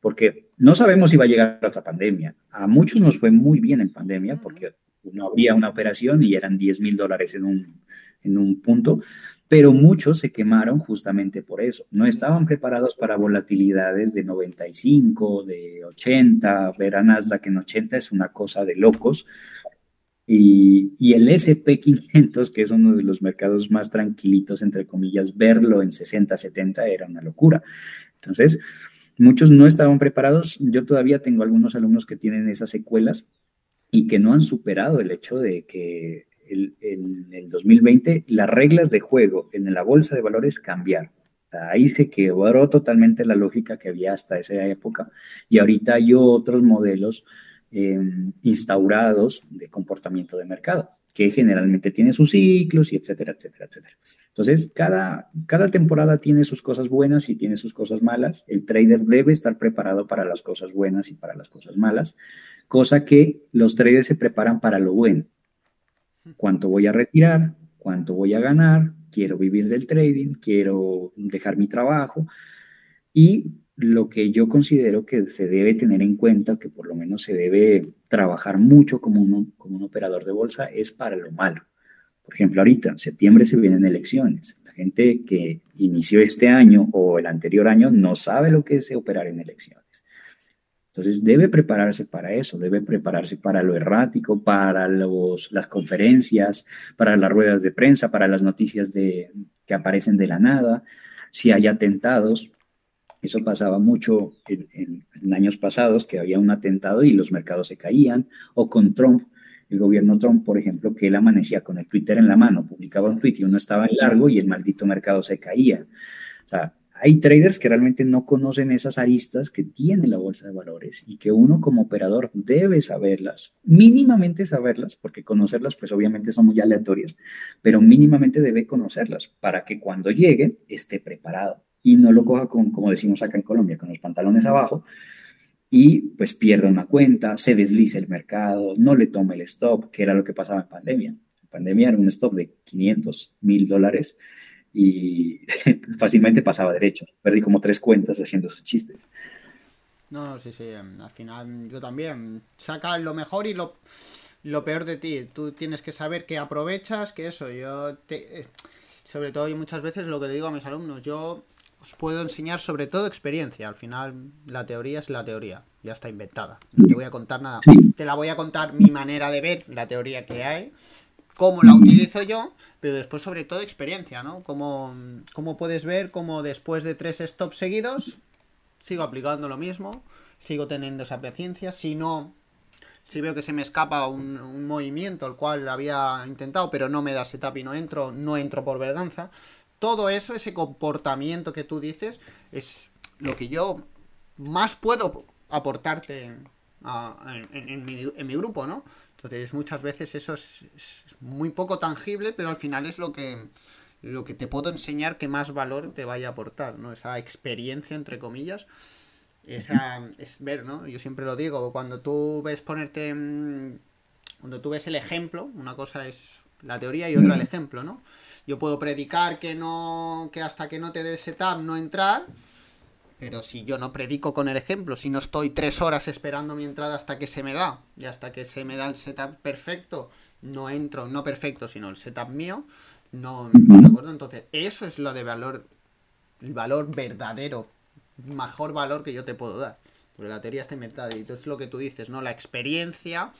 porque no sabemos si va a llegar otra pandemia. A muchos nos fue muy bien en pandemia porque no había una operación y eran 10 mil dólares en un, en un punto, pero muchos se quemaron justamente por eso. No estaban preparados para volatilidades de 95, de 80, ver a Nasdaq en 80 es una cosa de locos. Y, y el SP500, que es uno de los mercados más tranquilitos, entre comillas, verlo en 60, 70 era una locura. Entonces, muchos no estaban preparados. Yo todavía tengo algunos alumnos que tienen esas secuelas y que no han superado el hecho de que en el 2020 las reglas de juego en la bolsa de valores cambiaron. Ahí se quebró totalmente la lógica que había hasta esa época y ahorita hay otros modelos em, instaurados de comportamiento de mercado que generalmente tiene sus ciclos y etcétera, etcétera, etcétera. Entonces, cada, cada temporada tiene sus cosas buenas y tiene sus cosas malas. El trader debe estar preparado para las cosas buenas y para las cosas malas, cosa que los traders se preparan para lo bueno. ¿Cuánto voy a retirar? ¿Cuánto voy a ganar? Quiero vivir del trading, quiero dejar mi trabajo. Y lo que yo considero que se debe tener en cuenta, que por lo menos se debe trabajar mucho como un, como un operador de bolsa, es para lo malo. Por ejemplo, ahorita, en septiembre se vienen elecciones. La gente que inició este año o el anterior año no sabe lo que es operar en elecciones. Entonces debe prepararse para eso, debe prepararse para lo errático, para los, las conferencias, para las ruedas de prensa, para las noticias de, que aparecen de la nada, si hay atentados. Eso pasaba mucho en, años pasados, que había un atentado y los mercados se caían, o con Trump, el gobierno Trump, por ejemplo, que él amanecía con el Twitter en la mano, publicaba un tweet y uno estaba en largo y el maldito mercado se caía. O sea, hay traders que realmente no conocen esas aristas que tiene la bolsa de valores y que uno como operador debe saberlas, mínimamente saberlas, porque conocerlas pues obviamente son muy aleatorias, pero mínimamente debe conocerlas para que cuando llegue esté preparado y no lo coja con, como decimos acá en Colombia, con los pantalones abajo y pues pierda una cuenta, se deslice el mercado, no le tome el stop, que era lo que pasaba en pandemia. En pandemia era un stop de 500 mil dólares y fácilmente pasaba derecho. Perdí como tres cuentas haciendo esos chistes. No, no, sí, sí. Em, al final yo también. Saca lo mejor y lo, lo peor de ti. Tú tienes que saber que aprovechas, que eso. Yo te, eh, sobre todo y muchas veces lo que le digo a mis alumnos, yo os puedo enseñar sobre todo experiencia. Al final la teoría es la teoría, ya está inventada. No te voy a contar nada. Te la voy a contar mi manera de ver la teoría que hay cómo la utilizo yo, pero después sobre todo experiencia, ¿no? Como, puedes ver, como después de tres stops seguidos, sigo aplicando lo mismo, sigo teniendo esa paciencia, si no, si veo que se me escapa un, movimiento el cual había intentado, pero no me da setup y no entro, no entro por verganza. Todo eso, ese comportamiento que tú dices, es lo que yo más puedo aportarte en, mi, en mi grupo, ¿no? Entonces, muchas veces eso es, muy poco tangible, pero al final es lo que, lo que te puedo enseñar que más valor te vaya a aportar, ¿no? Esa experiencia, entre comillas, esa, es ver, ¿no? Yo siempre lo digo, cuando tú ves ponerte, cuando tú ves el ejemplo, una cosa es la teoría y otra el ejemplo, ¿no? Yo puedo predicar que no, que hasta que no te dé setup no entrar, pero si yo no predico con el ejemplo, si no estoy tres horas esperando mi entrada hasta que se me da, y hasta que se me da el setup perfecto, no entro, no perfecto, sino el setup mío, no, ¿de acuerdo? Entonces, eso es lo de valor, el valor verdadero, mejor valor que yo te puedo dar. Porque la teoría está inventada y es lo que tú dices, ¿no? La experiencia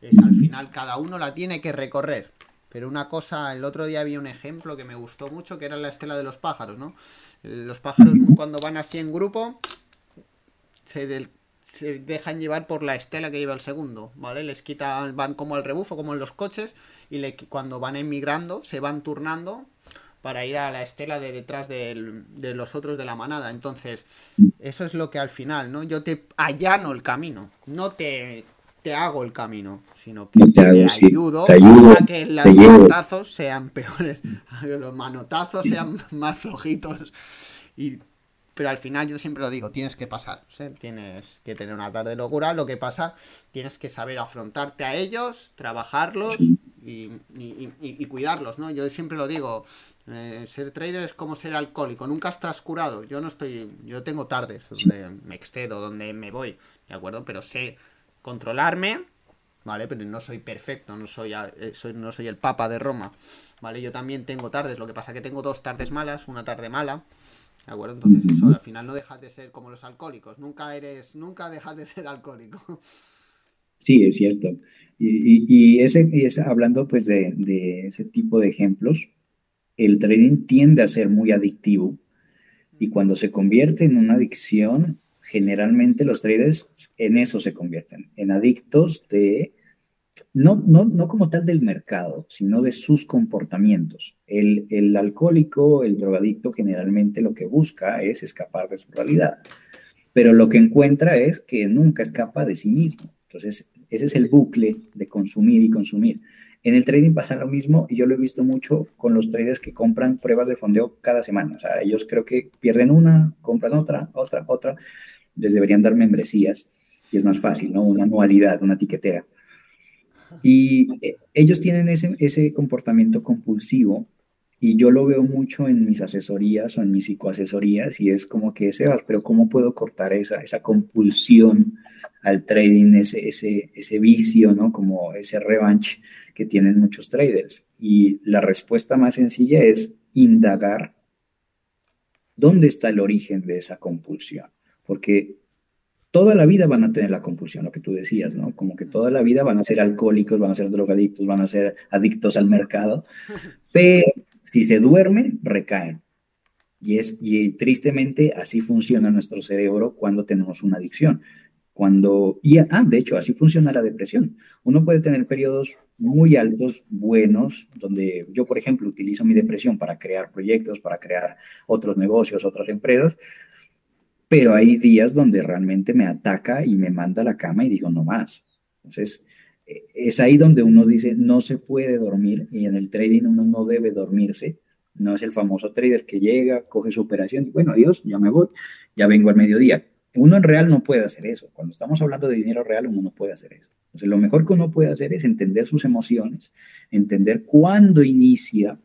es al final cada uno la tiene que recorrer. Pero una cosa, el otro día había un ejemplo que me gustó mucho, que era la estela de los pájaros, ¿no? Los pájaros cuando van así en grupo se, dejan llevar por la estela que lleva el segundo, ¿vale? Les quitan, van como al rebufo, como en los coches, y cuando van emigrando se van turnando para ir a la estela de detrás de los otros de la manada. Entonces, eso es lo que al final, ¿no? Yo te allano el camino, no te, te hago el camino, sino que te, ayudo, a que los manotazos sean peores, a que los manotazos sean más flojitos. Y, pero al final yo siempre lo digo, tienes que pasar, tienes que tener una tarde locura, lo que pasa, tienes que saber afrontarte a ellos, trabajarlos y, cuidarlos, ¿no? Yo siempre lo digo, eh, ser trader es como ser alcohólico, nunca estás curado, yo no estoy, yo tengo tardes donde me excedo, donde me voy, ¿de acuerdo? Pero sé controlarme, ¿vale? Pero no soy perfecto, no soy, eh, soy, no soy el papa de Roma, ¿vale? Yo también tengo tardes, lo que pasa que tengo dos tardes malas, una tarde mala, ¿de acuerdo? Entonces eso, al final no dejas de ser como los alcohólicos, nunca eres, nunca dejas de ser alcohólico. Sí, es cierto. Y, ese, hablando pues de, de ese tipo de ejemplos, el trading tiende a ser muy adictivo y cuando se convierte en una adicción, generalmente los traders en eso se convierten, en adictos de, no, no, no como tal del mercado, sino de sus comportamientos. El, el alcohólico, el drogadicto, generalmente lo que busca es escapar de su realidad, pero lo que encuentra es que nunca escapa de sí mismo. Entonces, ese es el bucle de consumir y consumir. En el trading pasa lo mismo y yo lo he visto mucho con los traders que compran pruebas de fondeo cada semana. O sea, ellos creo que pierden una, compran otra, otra, otra. Les deberían dar membresías y es más fácil, ¿no? Una anualidad, una etiquetera. Y eh, ellos tienen ese, ese comportamiento compulsivo y yo lo veo mucho en mis asesorías o en mis psicoasesorías y es como que, Sebas, pero ¿cómo puedo cortar esa, esa compulsión al trading, ese, ese, ese vicio, ¿no? Como ese revanche que tienen muchos traders. Y la respuesta más sencilla es indagar dónde está el origen de esa compulsión. Porque toda la vida van a tener la compulsión, lo que tú decías, ¿no? Como que toda la vida van a ser alcohólicos, van a ser drogadictos, van a ser adictos al mercado, pero si se duermen, recaen. Y, es, y tristemente así funciona nuestro cerebro cuando tenemos una adicción. Cuando, y, ah, de hecho, así funciona la depresión. Uno puede tener periodos muy altos, buenos, donde yo, por ejemplo, utilizo mi depresión para crear proyectos, para crear otros negocios, otras empresas, pero hay días donde realmente me ataca y me manda a la cama y digo, no más. Entonces, e, es ahí donde uno dice, no se puede dormir y en el trading uno no debe dormirse. No es el famoso trader que llega, coge su operación y bueno, adiós, ya me voy, ya vengo al mediodía uno en real no puede hacer eso. Cuando estamos hablando de dinero real, uno no puede hacer eso. Entonces, lo mejor que uno puede hacer es entender sus emociones, entender cuándo inicia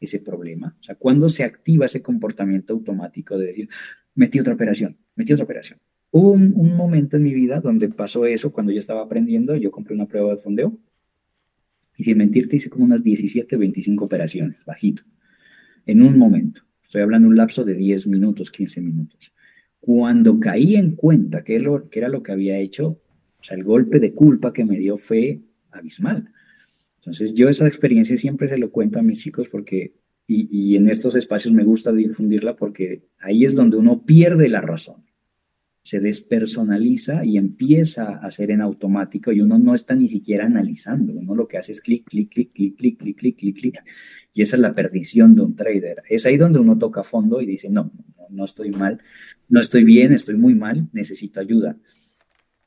ese problema, o sea, cuándo se activa ese comportamiento automático de decir, metí otra operación, metí otra operación. Hubo un, un momento en mi vida donde pasó eso, cuando yo estaba aprendiendo, yo compré una prueba de fondeo y sin mentirte hice como unas 17, 25 operaciones, bajito, en un momento. Estoy hablando de un lapso de 10 minutos, 15 minutos. Cuando caí en cuenta que, lo, que era lo que había hecho, o sea, el golpe de culpa que me dio fue abismal. Entonces, yo esa experiencia siempre se lo cuento a mis chicos porque, y, y, en estos espacios me gusta difundirla porque ahí es donde uno pierde la razón. Se despersonaliza y empieza a hacer en automático y uno no está ni siquiera analizando. Uno lo que hace es clic, clic, clic, clic, clic, clic, clic, clic, clic. Y esa es la perdición de un trader. Es ahí donde uno toca fondo y dice, no, no estoy mal, no estoy bien, estoy muy mal, necesito ayuda.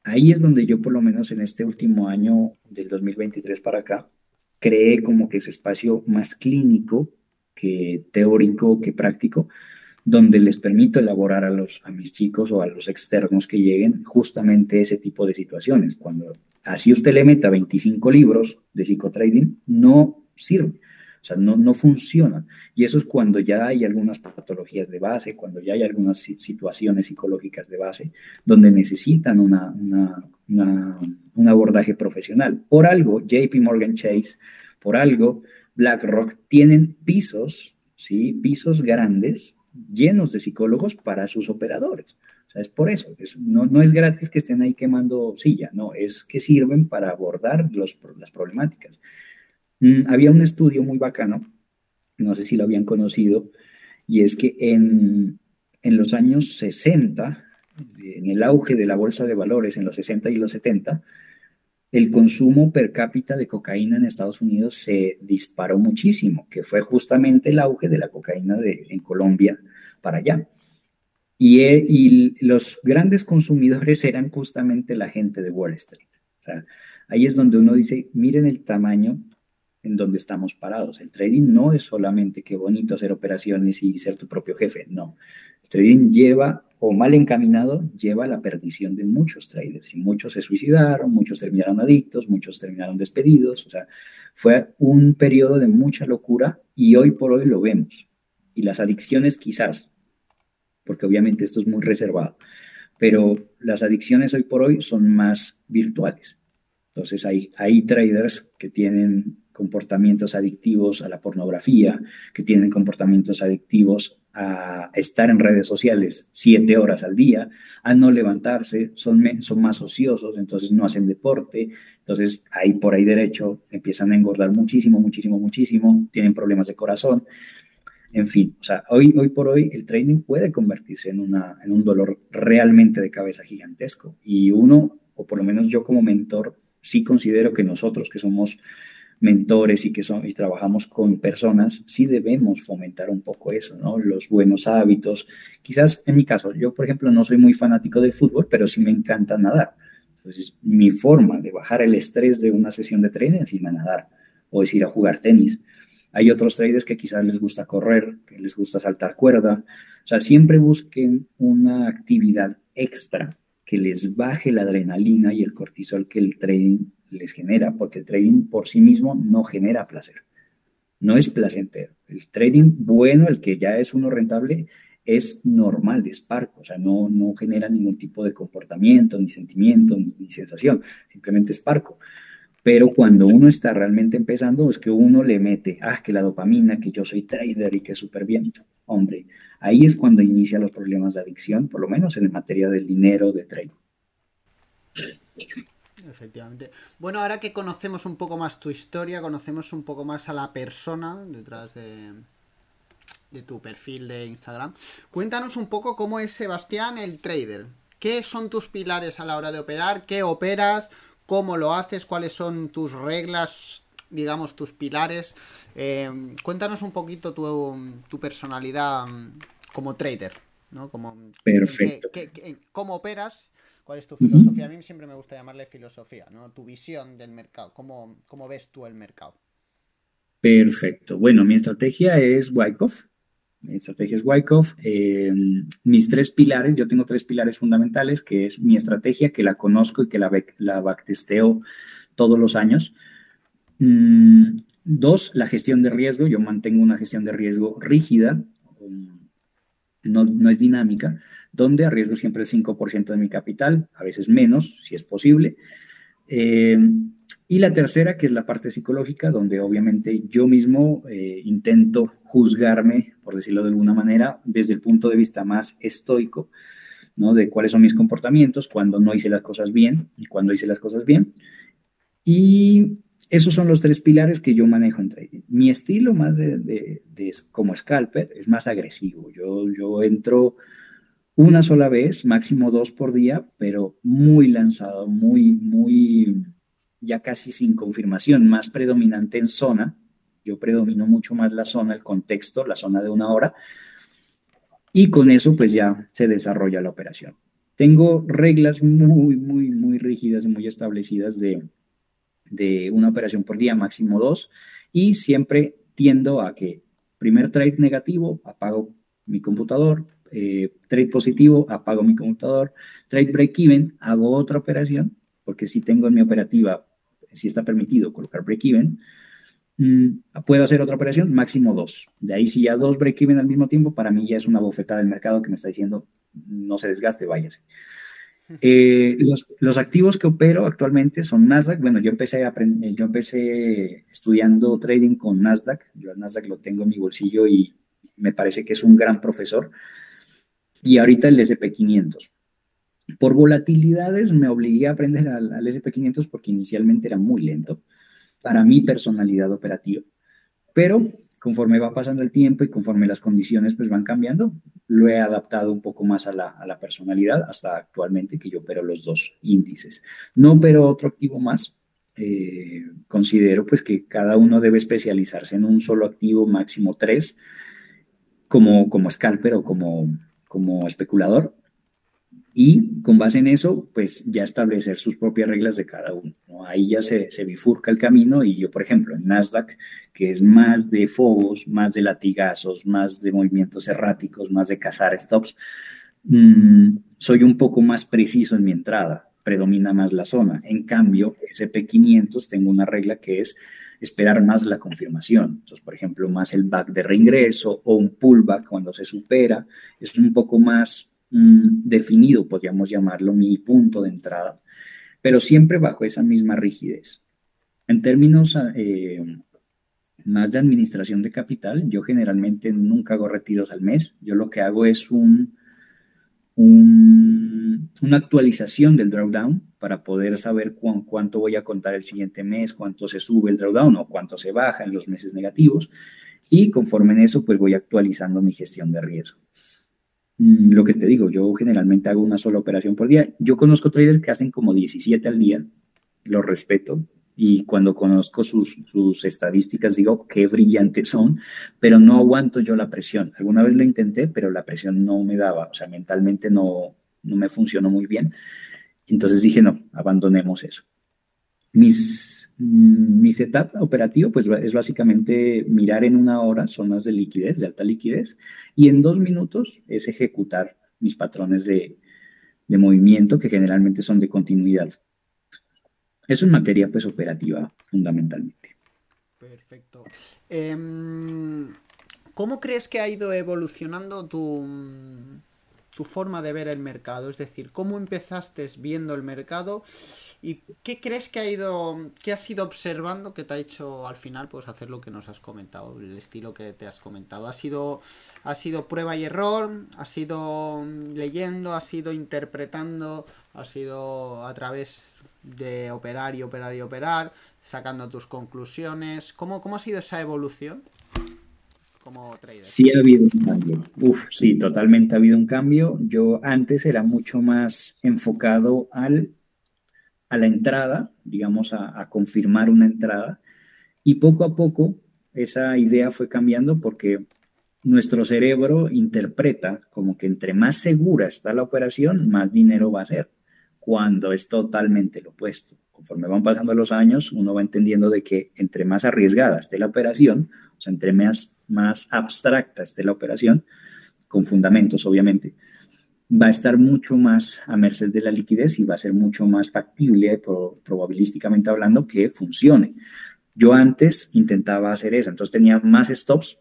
Ahí es donde yo por lo menos en este último año del 2023 para acá, creé como que ese espacio más clínico que teórico, que práctico, donde les permito elaborar a, los, a mis chicos o a los externos que lleguen justamente ese tipo de situaciones. Cuando así usted le meta 25 libros de psicotrading, no sirve. O sea, no, no funciona. Y eso es cuando ya hay algunas patologías de base, cuando ya hay algunas situaciones psicológicas de base, donde necesitan una, un abordaje profesional. Por algo, JP Morgan Chase, por algo, BlackRock tienen pisos, ¿sí? Pisos grandes, llenos de psicólogos para sus operadores. O sea, es por eso. no, no, es gratis que estén ahí quemando silla, no, es que sirven para abordar los, las problemáticas. Mm, había un estudio muy bacano, no sé si lo habían conocido, y es que en, en los años 60, en el auge de la bolsa de valores, en los 60 y los 70, el consumo per cápita de cocaína en Estados Unidos se disparó muchísimo, que fue justamente el auge de la cocaína en Colombia para allá. Y, eh, y, los grandes consumidores eran justamente la gente de Wall Street. Ahí es donde uno dice, miren el tamaño en donde estamos parados. El trading no es solamente qué bonito hacer operaciones y ser tu propio jefe, no. El trading lleva, o mal encaminado, lleva a la perdición de muchos traders. Y muchos se suicidaron, muchos terminaron adictos, muchos terminaron despedidos. O sea, fue un periodo de mucha locura y hoy por hoy lo vemos. Y las adicciones quizás, porque obviamente esto es muy reservado, pero las adicciones hoy por hoy son más virtuales. Entonces hay, hay traders que tienen comportamientos adictivos a la pornografía, que tienen comportamientos adictivos a estar en redes sociales siete horas al día, a no levantarse, son, son más ociosos, entonces no hacen deporte, entonces ahí por ahí derecho empiezan a engordar muchísimo, muchísimo, muchísimo, tienen problemas de corazón. En fin, o sea, hoy, hoy por hoy el trading puede convertirse en, una, en un dolor realmente de cabeza gigantesco. Y uno, o por lo menos yo como mentor, sí considero que nosotros que somos mentores y que son, y trabajamos con personas, sí debemos fomentar un poco eso, ¿no? Los buenos hábitos. Quizás en mi caso, yo por ejemplo no soy muy fanático del fútbol, pero sí me encanta nadar. Entonces, mi forma de bajar el estrés de una sesión de tren es ir a nadar o es ir a jugar tenis. Hay otros traders que quizás les gusta correr, que les gusta saltar cuerda. O sea, siempre busquen una actividad extra que les baje la adrenalina y el cortisol que el trading les genera, porque el trading por sí mismo no genera placer. No es placentero. El trading bueno, el que ya es uno rentable, es normal, es parco, o sea, no, no genera ningún tipo de comportamiento, ni sentimiento, ni, sensación, simplemente es parco. Pero cuando uno está realmente empezando, es que uno le mete, ah, que la dopamina, que yo soy trader y que súper bien. Hombre, ahí es cuando inicia los problemas de adicción, por lo menos en materia del dinero de trading. Efectivamente. Bueno, ahora que conocemos un poco más tu historia, conocemos un poco más a la persona detrás de, de tu perfil de Instagram, cuéntanos un poco cómo es Sebastián el trader. ¿Qué son tus pilares a la hora de operar? ¿Qué operas? ¿Cómo lo haces? ¿Cuáles son tus reglas? Digamos, tus pilares. Eh, cuéntanos un poquito tu, tu personalidad mm, como trader. ¿no? Como, Perfecto. ¿Cómo operas? ¿Cuál es tu filosofía? A mí siempre me gusta llamarle filosofía, ¿no? Tu visión del mercado. ¿Cómo, cómo ves tú el mercado? Perfecto. Bueno, mi estrategia es Wyckoff. Mi estrategia es Wyckoff. Eh, mis tres pilares, yo tengo tres pilares fundamentales, que es mi estrategia, que la conozco y que la, la backtesteo todos los años. Mm, dos, la gestión de riesgo. Yo mantengo una gestión de riesgo rígida, no, no es dinámica donde arriesgo siempre el 5% de mi capital, a veces menos, si es posible. Eh, y la tercera, que es la parte psicológica, donde obviamente yo mismo eh, intento juzgarme, por decirlo de alguna manera, desde el punto de vista más estoico, ¿no? De cuáles son mis comportamientos cuando no hice las cosas bien y cuando hice las cosas bien. Y esos son los tres pilares que yo manejo en trading. Mi estilo más de, de, como scalper es más agresivo. Yo, yo entro una sola vez, máximo dos por día, pero muy lanzado, muy, muy, ya casi sin confirmación, más predominante en zona. Yo predomino mucho más la zona, el contexto, la zona de una hora. Y con eso, pues ya se desarrolla la operación. Tengo reglas muy, muy, muy rígidas y muy establecidas de, de una operación por día, máximo dos. Y siempre tiendo a que primer trade negativo, apago mi computador, eh, trade positivo, apago mi computador, trade break-even, hago otra operación, porque si tengo en mi operativa, si está permitido colocar break-even, mm, puedo hacer otra operación, máximo dos. De ahí, si ya dos break-even al mismo tiempo, para mí ya es una bofetada del mercado que me está diciendo, no se desgaste, váyase. Eh, los, activos que opero actualmente son Nasdaq. Bueno, yo empecé, a yo empecé estudiando trading con Nasdaq. Yo el Nasdaq lo tengo en mi bolsillo y me parece que es un gran profesor y ahorita el SP500. Por volatilidades me obligué a aprender al, SP500 porque inicialmente era muy lento para mi personalidad operativa. Pero conforme va pasando el tiempo y conforme las condiciones pues van cambiando, lo he adaptado un poco más a la, personalidad hasta actualmente que yo opero los dos índices. No opero otro activo más. Eh, considero pues que cada uno debe especializarse en un solo activo, máximo tres, como, como scalper o como, como especulador y con base en eso, pues ya establecer sus propias reglas de cada uno. Ahí ya se, bifurca el camino y yo, por ejemplo, en Nasdaq, que es más de fogos, más de latigazos, más de movimientos erráticos, más de cazar stops, mmm, soy un poco más preciso en mi entrada, predomina más la zona. En cambio, SP500 tengo una regla que es esperar más la confirmación. Entonces, por ejemplo, más el back de reingreso o un pullback cuando se supera, es un poco más mm, definido, podríamos llamarlo, mi punto de entrada, pero siempre bajo esa misma rigidez. En términos eh, más de administración de capital, yo generalmente nunca hago retiros al mes, yo lo que hago es un, un, una actualización del drawdown para poder saber cuánto voy a contar el siguiente mes, cuánto se sube el drawdown o cuánto se baja en los meses negativos. y conforme en eso, pues voy actualizando mi gestión de riesgo. Mm, lo que te digo, yo generalmente hago una sola operación por día. Yo conozco traders que hacen como 17 al día, lo respeto, y cuando conozco sus, sus, estadísticas digo qué brillantes son, pero no aguanto yo la presión. Alguna vez lo intenté, pero la presión no me daba, o sea, mentalmente no, no me funcionó muy bien. Entonces dije, no, abandonemos eso. Mis, mi setup operativo pues, es básicamente mirar en una hora zonas de liquidez, de alta liquidez, y en dos minutos es ejecutar mis patrones de, de movimiento que generalmente son de continuidad. Eso en materia pues operativa fundamentalmente. Perfecto. Em, ¿Cómo crees que ha ido evolucionando tu, tu forma de ver el mercado? Es decir, ¿cómo empezaste viendo el mercado y qué crees que ha ido, que has ido observando que te ha hecho al final pues hacer lo que nos has comentado, el estilo que te has comentado? ¿Ha sido, ha sido prueba y error? ¿Ha sido leyendo? ¿Ha sido interpretando? ¿Ha sido a través de operar y operar y operar, sacando tus conclusiones. ¿Cómo, cómo ha sido esa evolución como trader? Sí ha habido un cambio. Uf, sí, totalmente ha habido un cambio. Yo antes era mucho más enfocado al, a la entrada, digamos, a, a confirmar una entrada. Y poco a poco esa idea fue cambiando porque nuestro cerebro interpreta como que entre más segura está la operación, más dinero va a ser cuando es totalmente lo opuesto. Conforme van pasando los años, uno va entendiendo de que entre más arriesgada esté la operación, entre más, más abstracta esté la operación, con fundamentos obviamente, va a estar mucho más a merced de la liquidez y va a ser mucho más factible, probabilísticamente hablando, que funcione. Yo antes intentaba hacer eso, entonces tenía más stops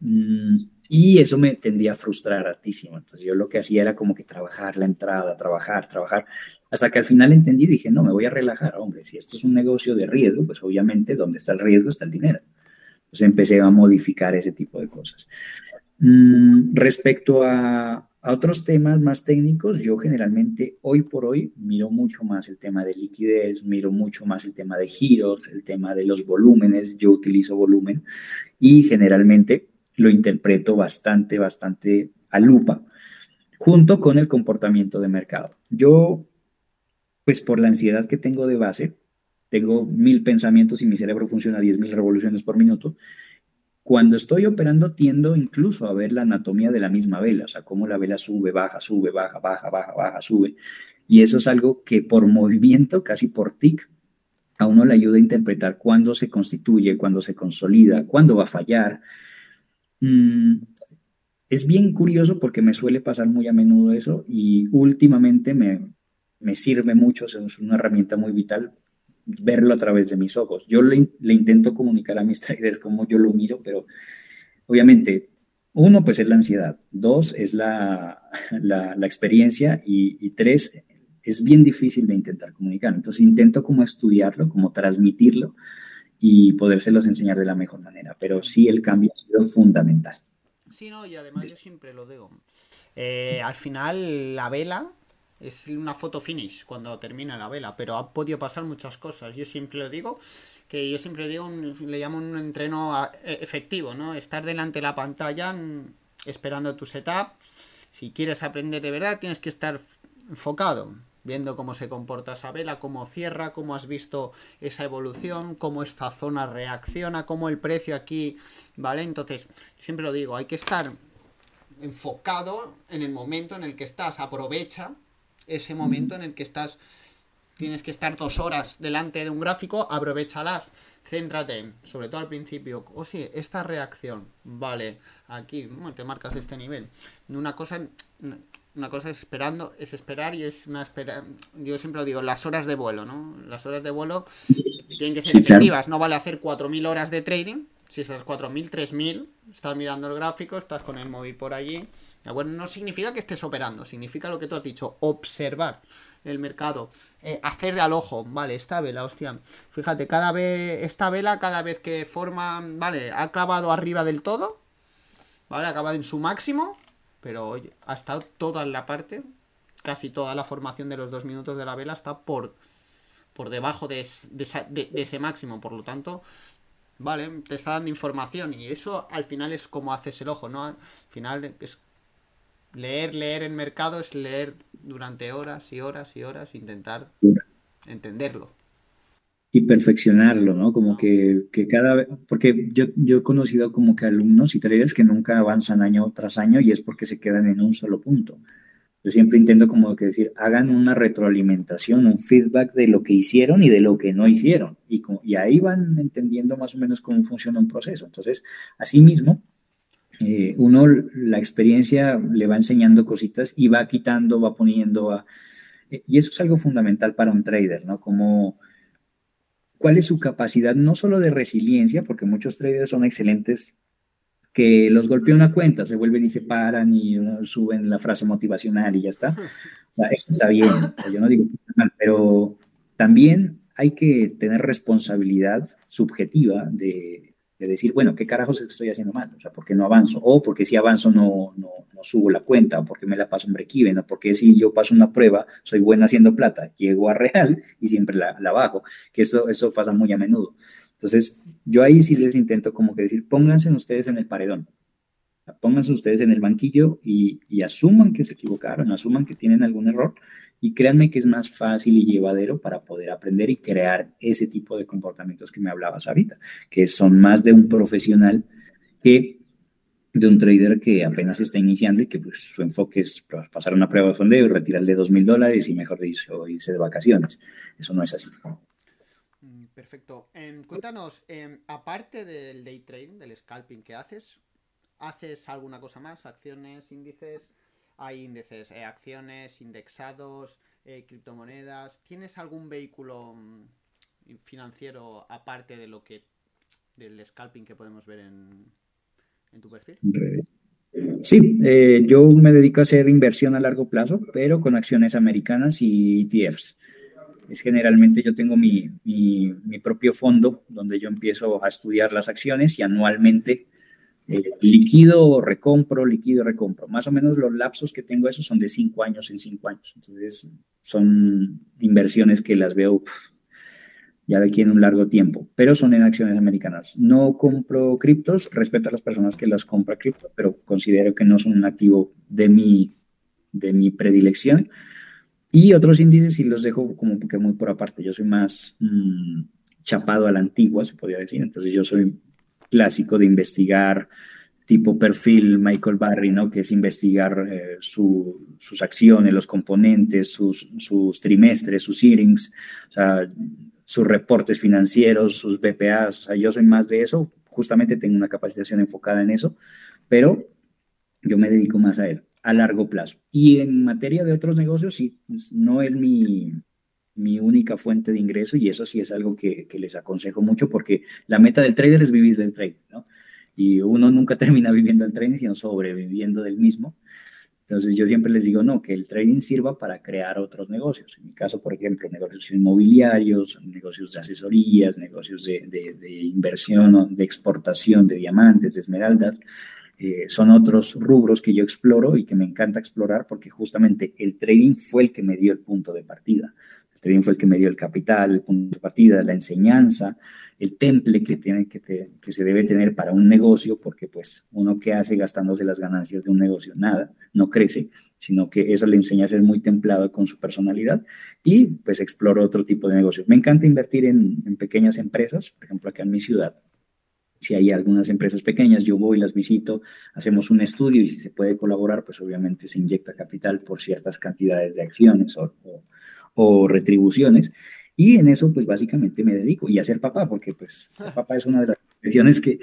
mm, y eso me tendía a frustrar altísimo. Entonces yo lo que hacía era como que trabajar la entrada, trabajar, trabajar, hasta que al final entendí y dije, no, me voy a relajar, hombre, si esto es un negocio de riesgo, pues obviamente donde está el riesgo está el dinero. Entonces empecé a modificar ese tipo de cosas. Mm, respecto a, a otros temas más técnicos, yo generalmente hoy por hoy miro mucho más el tema de liquidez, miro mucho más el tema de giros, el tema de los volúmenes, yo utilizo volumen y generalmente lo interpreto bastante, bastante a lupa, junto con el comportamiento de mercado. Yo, pues por la ansiedad que tengo de base, tengo mil pensamientos y mi cerebro funciona a 10.000 revoluciones por minuto. Cuando estoy operando tiendo incluso a ver la anatomía de la misma vela, o sea, cómo la vela sube, baja, sube, baja, baja, baja, baja, sube. Y eso es algo que por movimiento, casi por tic, a uno le ayuda a interpretar cuándo se constituye, cuándo se consolida, cuándo va a fallar, Mm, es bien curioso porque me suele pasar muy a menudo eso y últimamente me, me sirve mucho, es una herramienta muy vital verlo a través de mis ojos. Yo le, intento comunicar a mis traders como yo lo miro, pero obviamente, uno, pues es la ansiedad, dos, es la, la, experiencia y, y, tres, es bien difícil de intentar comunicar. Entonces intento como estudiarlo, como transmitirlo y podérselos enseñar de la mejor manera. Pero sí, el cambio ha sido fundamental. Sí, no, y además yo siempre lo digo. Eh, al final, la vela es una foto finish cuando termina la vela, pero ha podido pasar muchas cosas. Yo siempre lo digo, que yo siempre digo, le llamo un entreno e, efectivo, ¿no? Estar delante de la pantalla esperando tu setup. Si quieres aprender de verdad, tienes que estar enfocado viendo cómo se comporta esa vela, cómo cierra, cómo has visto esa evolución, cómo esta zona reacciona, cómo el precio aquí, ¿vale? Entonces, siempre lo digo, hay que estar enfocado en el momento en el que estás, aprovecha ese momento en el que estás, tienes que estar dos horas delante de un gráfico, aprovechalas, céntrate, sobre todo al principio, o sí, esta reacción, vale, aquí, bueno, te marcas este nivel, una cosa una cosa es esperando, es esperar y es una espera. Yo siempre lo digo, las horas de vuelo, ¿no? Las horas de vuelo tienen que ser efectivas. No vale hacer 4.000 horas de trading. Si esas 4.000, 3.000, estás mirando el gráfico, estás con el móvil por allí. Bueno, no significa que estés operando, significa lo que tú has dicho, observar el mercado, eh, hacer de al ojo, vale, esta vela, hostia, fíjate, cada vez, esta vela, cada vez que forma, vale, ha clavado arriba del todo, vale, ha acabado en su máximo, pero oye, ha estado toda la parte, casi toda la formación de los dos minutos de la vela está por, por debajo de, ese máximo, por lo tanto, Vale, te está dando información y eso al final es como haces el ojo, ¿no? Al final es leer, leer el mercado es leer durante horas y horas y horas, intentar entenderlo. Y perfeccionarlo, ¿no? Como que, que cada vez, porque yo, yo he conocido como que alumnos y traders que nunca avanzan año tras año y es porque se quedan en un solo punto. Yo siempre intento como que decir, hagan una retroalimentación, un feedback de lo que hicieron y de lo que no hicieron. Y, y ahí van entendiendo más o menos cómo funciona un proceso. Entonces, asimismo, eh, uno la experiencia le va enseñando cositas y va quitando, va poniendo a... Eh, y eso es algo fundamental para un trader, ¿no? Como cuál es su capacidad no solo de resiliencia, porque muchos traders son excelentes que los golpea una cuenta, se vuelven y se paran y suben la frase motivacional y ya está. Eso está bien, yo no digo que está mal, pero también hay que tener responsabilidad subjetiva de, decir, bueno, ¿qué carajos estoy haciendo mal? O sea, ¿por qué no avanzo? O porque si avanzo no, no, subo la cuenta, o porque me la paso en break-even, o porque si yo paso una prueba, soy bueno haciendo plata, llego a real y siempre la, la bajo, que eso, eso pasa muy a menudo. Entonces, yo ahí sí les intento como que decir, pónganse ustedes en el paredón, pónganse ustedes en el banquillo y, asuman que se equivocaron, asuman que tienen algún error y créanme que es más fácil y llevadero para poder aprender y crear ese tipo de comportamientos que me hablabas ahorita, que son más de un profesional que de un trader que apenas está iniciando y que pues, su enfoque es pasar una prueba de fondeo y retirarle dos mil dólares y mejor dicho, irse de vacaciones. Eso no es así. Perfecto. Em, cuéntanos, em, aparte del day trading, del scalping que haces, ¿haces alguna cosa más? ¿Acciones, índices? Hay índices, eh, acciones, indexados, eh, criptomonedas. ¿Tienes algún vehículo mm, financiero aparte de lo que del scalping que podemos ver en, en tu perfil? Sí, eh, yo me dedico a hacer inversión a largo plazo, pero con acciones americanas y ETFs es generalmente yo tengo mi, mi, propio fondo donde yo empiezo a estudiar las acciones y anualmente eh, liquido, recompro, liquido, recompro. Más o menos los lapsos que tengo esos son de cinco años en cinco años. Entonces son inversiones que las veo ya de aquí en un largo tiempo, pero son en acciones americanas. No compro criptos, respeto a las personas que las compran cripto, pero considero que no son un activo de mi, de mi predilección y otros índices sí los dejo como que muy por aparte. Yo soy más mm, chapado a la antigua, se podría decir. Entonces yo soy clásico de investigar tipo perfil Michael Barry, ¿no? Que es investigar eh, sus acciones, los componentes, sus, sus trimestres, sus earnings, o sea, sus reportes financieros, sus BPAs. O sea, yo soy más de eso. Justamente tengo una capacitación enfocada en eso, pero yo me dedico más a él a largo plazo. Y en materia de otros negocios, sí, no es mi, mi única fuente de ingreso y eso sí es algo que, les aconsejo mucho porque la meta del trader es vivir del trading, ¿no? Y uno nunca termina viviendo el trading, sino sobreviviendo del mismo. Entonces yo siempre les digo, no, que el trading sirva para crear otros negocios. En mi caso, por ejemplo, negocios inmobiliarios, negocios de asesorías, negocios de, de, de inversión, de exportación de diamantes, de esmeraldas. Eh, son otros rubros que yo exploro y que me encanta explorar porque justamente el trading fue el que me dio el punto de partida. El trading fue el que me dio el capital, el punto de partida, la enseñanza, el temple que, tiene que, que se debe tener para un negocio, porque pues uno que hace gastándose las ganancias de un negocio, nada, no crece, sino que eso le enseña a ser muy templado con su personalidad y pues exploro otro tipo de negocios. Me encanta invertir en, en pequeñas empresas, por ejemplo acá en mi ciudad, si hay algunas empresas pequeñas, yo voy, las visito, hacemos un estudio y si se puede colaborar, pues obviamente se inyecta capital por ciertas cantidades de acciones o, retribuciones. Y en eso, pues básicamente me dedico y a ser papá, porque pues ser papá es una de las profesiones que,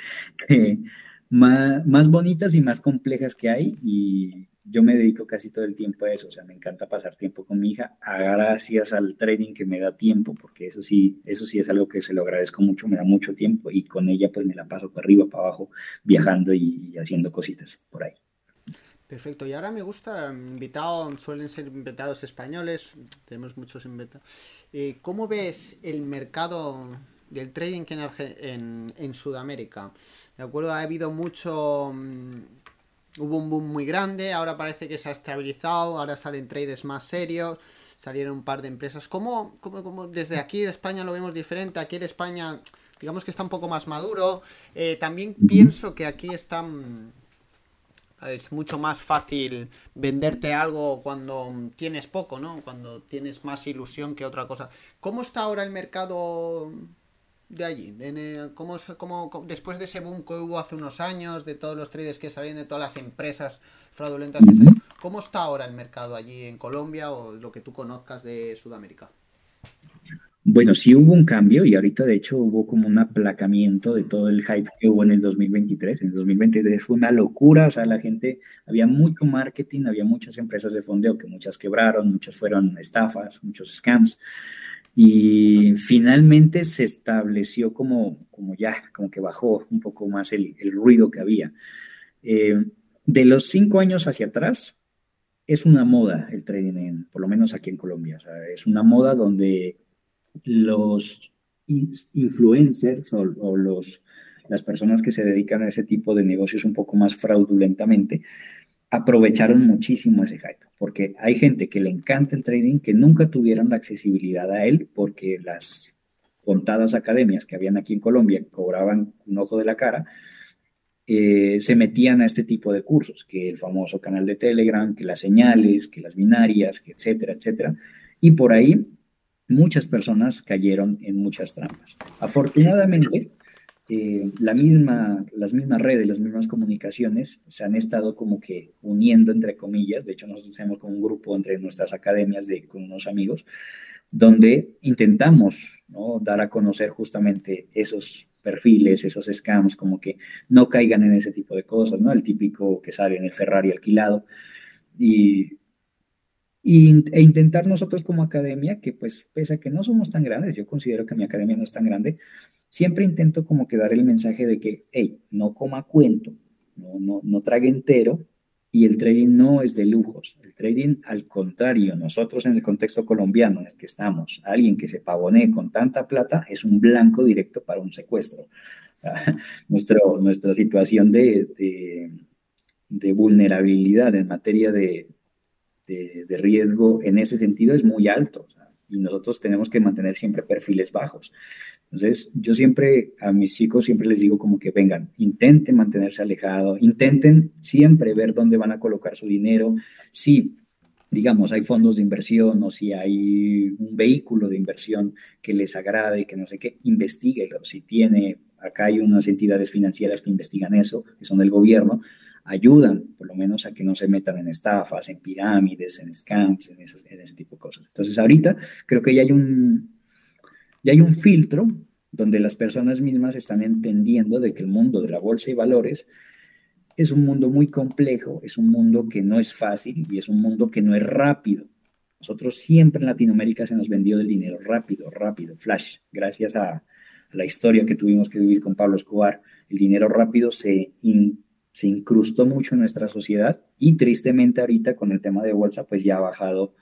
más, más, bonitas y más complejas que hay y yo me dedico casi todo el tiempo a eso, o sea, me encanta pasar tiempo con mi hija, gracias al trading que me da tiempo, porque eso sí, eso sí es algo que se lo agradezco mucho, me da mucho tiempo y con ella pues me la paso para arriba, para abajo, viajando y, haciendo cositas por ahí. Perfecto, y ahora me gusta, invitados, suelen ser invitados españoles, tenemos muchos invitados. Eh, ¿Cómo ves el mercado del trading en, en, en Sudamérica? De acuerdo, ha habido mucho mm, hubo un boom muy grande, ahora parece que se ha estabilizado, ahora salen traders más serios, salieron un par de empresas. ¿Cómo, cómo, cómo desde aquí de España lo vemos diferente? Aquí en España digamos que está un poco más maduro. Eh, también pienso que aquí están es mucho más fácil venderte algo cuando tienes poco, ¿no? Cuando tienes más ilusión que otra cosa. ¿Cómo está ahora el mercado de allí? ¿Cómo, cómo, después de ese boom que hubo hace unos años, de todos los traders que salían, de todas las empresas fraudulentas que salieron, ¿cómo está ahora el mercado allí en Colombia o lo que tú conozcas de Sudamérica? Bueno, sí hubo un cambio y ahorita de hecho hubo como un aplacamiento de todo el hype que hubo en el 2023. En el 2023 fue una locura, o sea, la gente, había mucho marketing, había muchas empresas de fondeo que muchas quebraron, muchas fueron estafas, muchos scams. Y finalmente se estableció como, como ya, como que bajó un poco más el, ruido que había. Eh, de los cinco años hacia atrás, es una moda el trading, por lo menos aquí en Colombia. O es una moda donde los influencers o, los, las personas que se dedican a ese tipo de negocios un poco más fraudulentamente aprovecharon muchísimo ese hype, porque hay gente que le encanta el trading que nunca tuvieron la accesibilidad a él porque las contadas academias que habían aquí en Colombia cobraban un ojo de la cara, eh, se metían a este tipo de cursos, que el famoso canal de Telegram, que las señales, que las binarias, que etcétera, etcétera. Y por ahí muchas personas cayeron en muchas trampas. Afortunadamente, eh, la misma, las mismas redes, las mismas comunicaciones se han estado como que uniendo, entre comillas. De hecho, nosotros hacemos como un grupo entre nuestras academias de, con unos amigos, donde intentamos ¿no? dar a conocer justamente esos perfiles, esos scams, como que no caigan en ese tipo de cosas, ¿no? El típico que sale en el Ferrari alquilado. Y e intentar nosotros como academia, que pues pese a que no somos tan grandes, yo considero que mi academia no es tan grande, siempre intento como que dar el mensaje de que, hey, no coma cuento, no, no, no trague entero, y el trading no es de lujos. El trading, al contrario, nosotros en el contexto colombiano en el que estamos, alguien que se pavonee con tanta plata es un blanco directo para un secuestro. Nuestro, nuestra situación de, de, vulnerabilidad en materia de, de, riesgo en ese sentido es muy alto. y nosotros tenemos que mantener siempre perfiles bajos. Entonces, yo siempre a mis chicos siempre les digo como que vengan, intenten mantenerse alejados, intenten siempre ver dónde van a colocar su dinero. Si, digamos, hay fondos de inversión o si hay un vehículo de inversión que les agrade, que no sé qué, investiguenlo. Si tiene, acá hay unas entidades financieras que investigan eso, que son del gobierno, ayudan por lo menos a que no se metan en estafas, en pirámides, en scams, en, ese tipo de cosas. Entonces ahorita creo que ya hay un, ya hay un filtro donde las personas mismas están entendiendo de que el mundo de la bolsa y valores es un mundo muy complejo, es un mundo que no es fácil y es un mundo que no es rápido. Nosotros siempre en Latinoamérica se nos vendió el dinero rápido, rápido, flash. Gracias a, la historia que tuvimos que vivir con Pablo Escobar, el dinero rápido se, se incrustó mucho en nuestra sociedad y tristemente ahorita con el tema de bolsa pues ya ha bajado,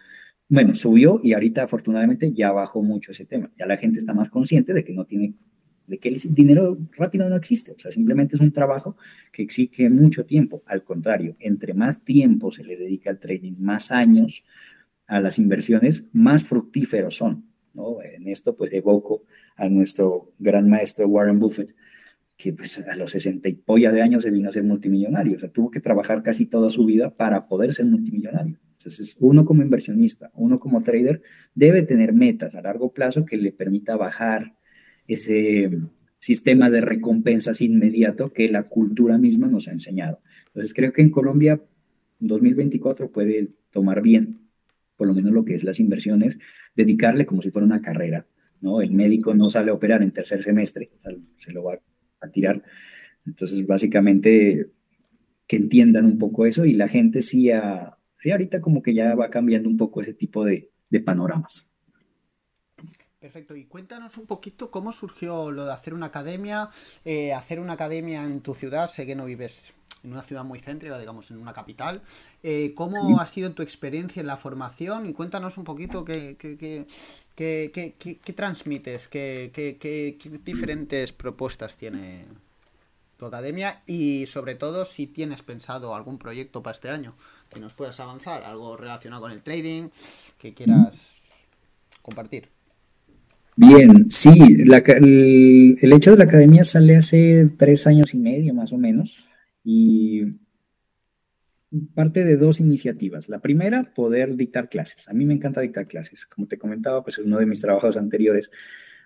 bueno, subió y ahorita afortunadamente ya bajó mucho ese tema. Ya la gente está más consciente de que no tiene, de que el dinero rápido no existe, o sea, simplemente es un trabajo que exige mucho tiempo. Al contrario, entre más tiempo se le dedica al trading, más años a las inversiones, más fructíferos son. ¿no? En esto pues evoco a nuestro gran maestro Warren Buffett, que pues a los 60 y polla de años se vino a ser multimillonario, o sea, tuvo que trabajar casi toda su vida para poder ser multimillonario. Entonces, uno como inversionista, uno como trader, debe tener metas a largo plazo que le permita bajar ese sistema de recompensas inmediato que la cultura misma nos ha enseñado. Entonces, creo que en Colombia 2024 puede tomar bien, por lo menos lo que es las inversiones, dedicarle como si fuera una carrera, ¿no? El médico no sale a operar en tercer semestre, se lo va a tirar. Entonces, básicamente, que entiendan un poco eso y la gente sí, a, sí ahorita como que ya va cambiando un poco ese tipo de, de panoramas. Perfecto, y cuéntanos un poquito cómo surgió lo de hacer una academia, eh, hacer una academia en tu ciudad, sé que no vives en una ciudad muy céntrica, digamos, en una capital. Eh, ¿Cómo ha sido tu experiencia en la formación? Y cuéntanos un poquito qué, qué, qué, qué transmites, qué, diferentes propuestas tiene tu academia y sobre todo si tienes pensado algún proyecto para este año que nos puedas avanzar, algo relacionado con el trading que quieras compartir. Bien, sí, el, hecho de la academia sale hace tres años y medio más o menos y parte de dos iniciativas. La primera, poder dictar clases. A mí me encanta dictar clases. Como te comentaba, pues uno de mis trabajos anteriores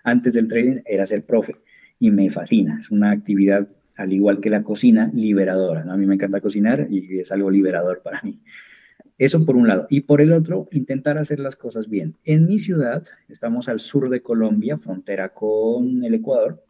antes del trading era ser profe y me fascina. Es una actividad, al igual que la cocina, liberadora. A mí me encanta cocinar y es algo liberador para mí. Eso por un lado. Y por el otro, intentar hacer las cosas bien. En mi ciudad, estamos al sur de Colombia, frontera con el Ecuador,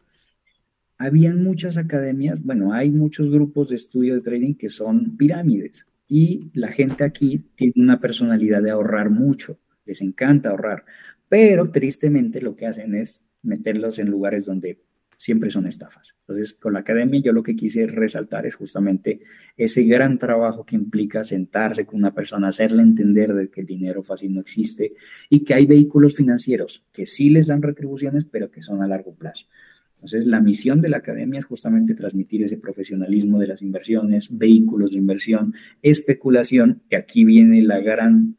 habían muchas academias, bueno, hay muchos grupos de estudio de trading que son pirámides y la gente aquí tiene una personalidad de ahorrar mucho, les encanta ahorrar, pero tristemente lo que hacen es meterlos en lugares donde siempre son estafas. Entonces, con la academia yo lo que quise resaltar es justamente ese gran trabajo que implica sentarse con una persona, hacerle entender de que el dinero fácil no existe y que hay vehículos financieros que sí les dan retribuciones, pero que son a largo plazo. Entonces, la misión de la academia es justamente transmitir ese profesionalismo de las inversiones, vehículos de inversión, especulación, que aquí viene la gran,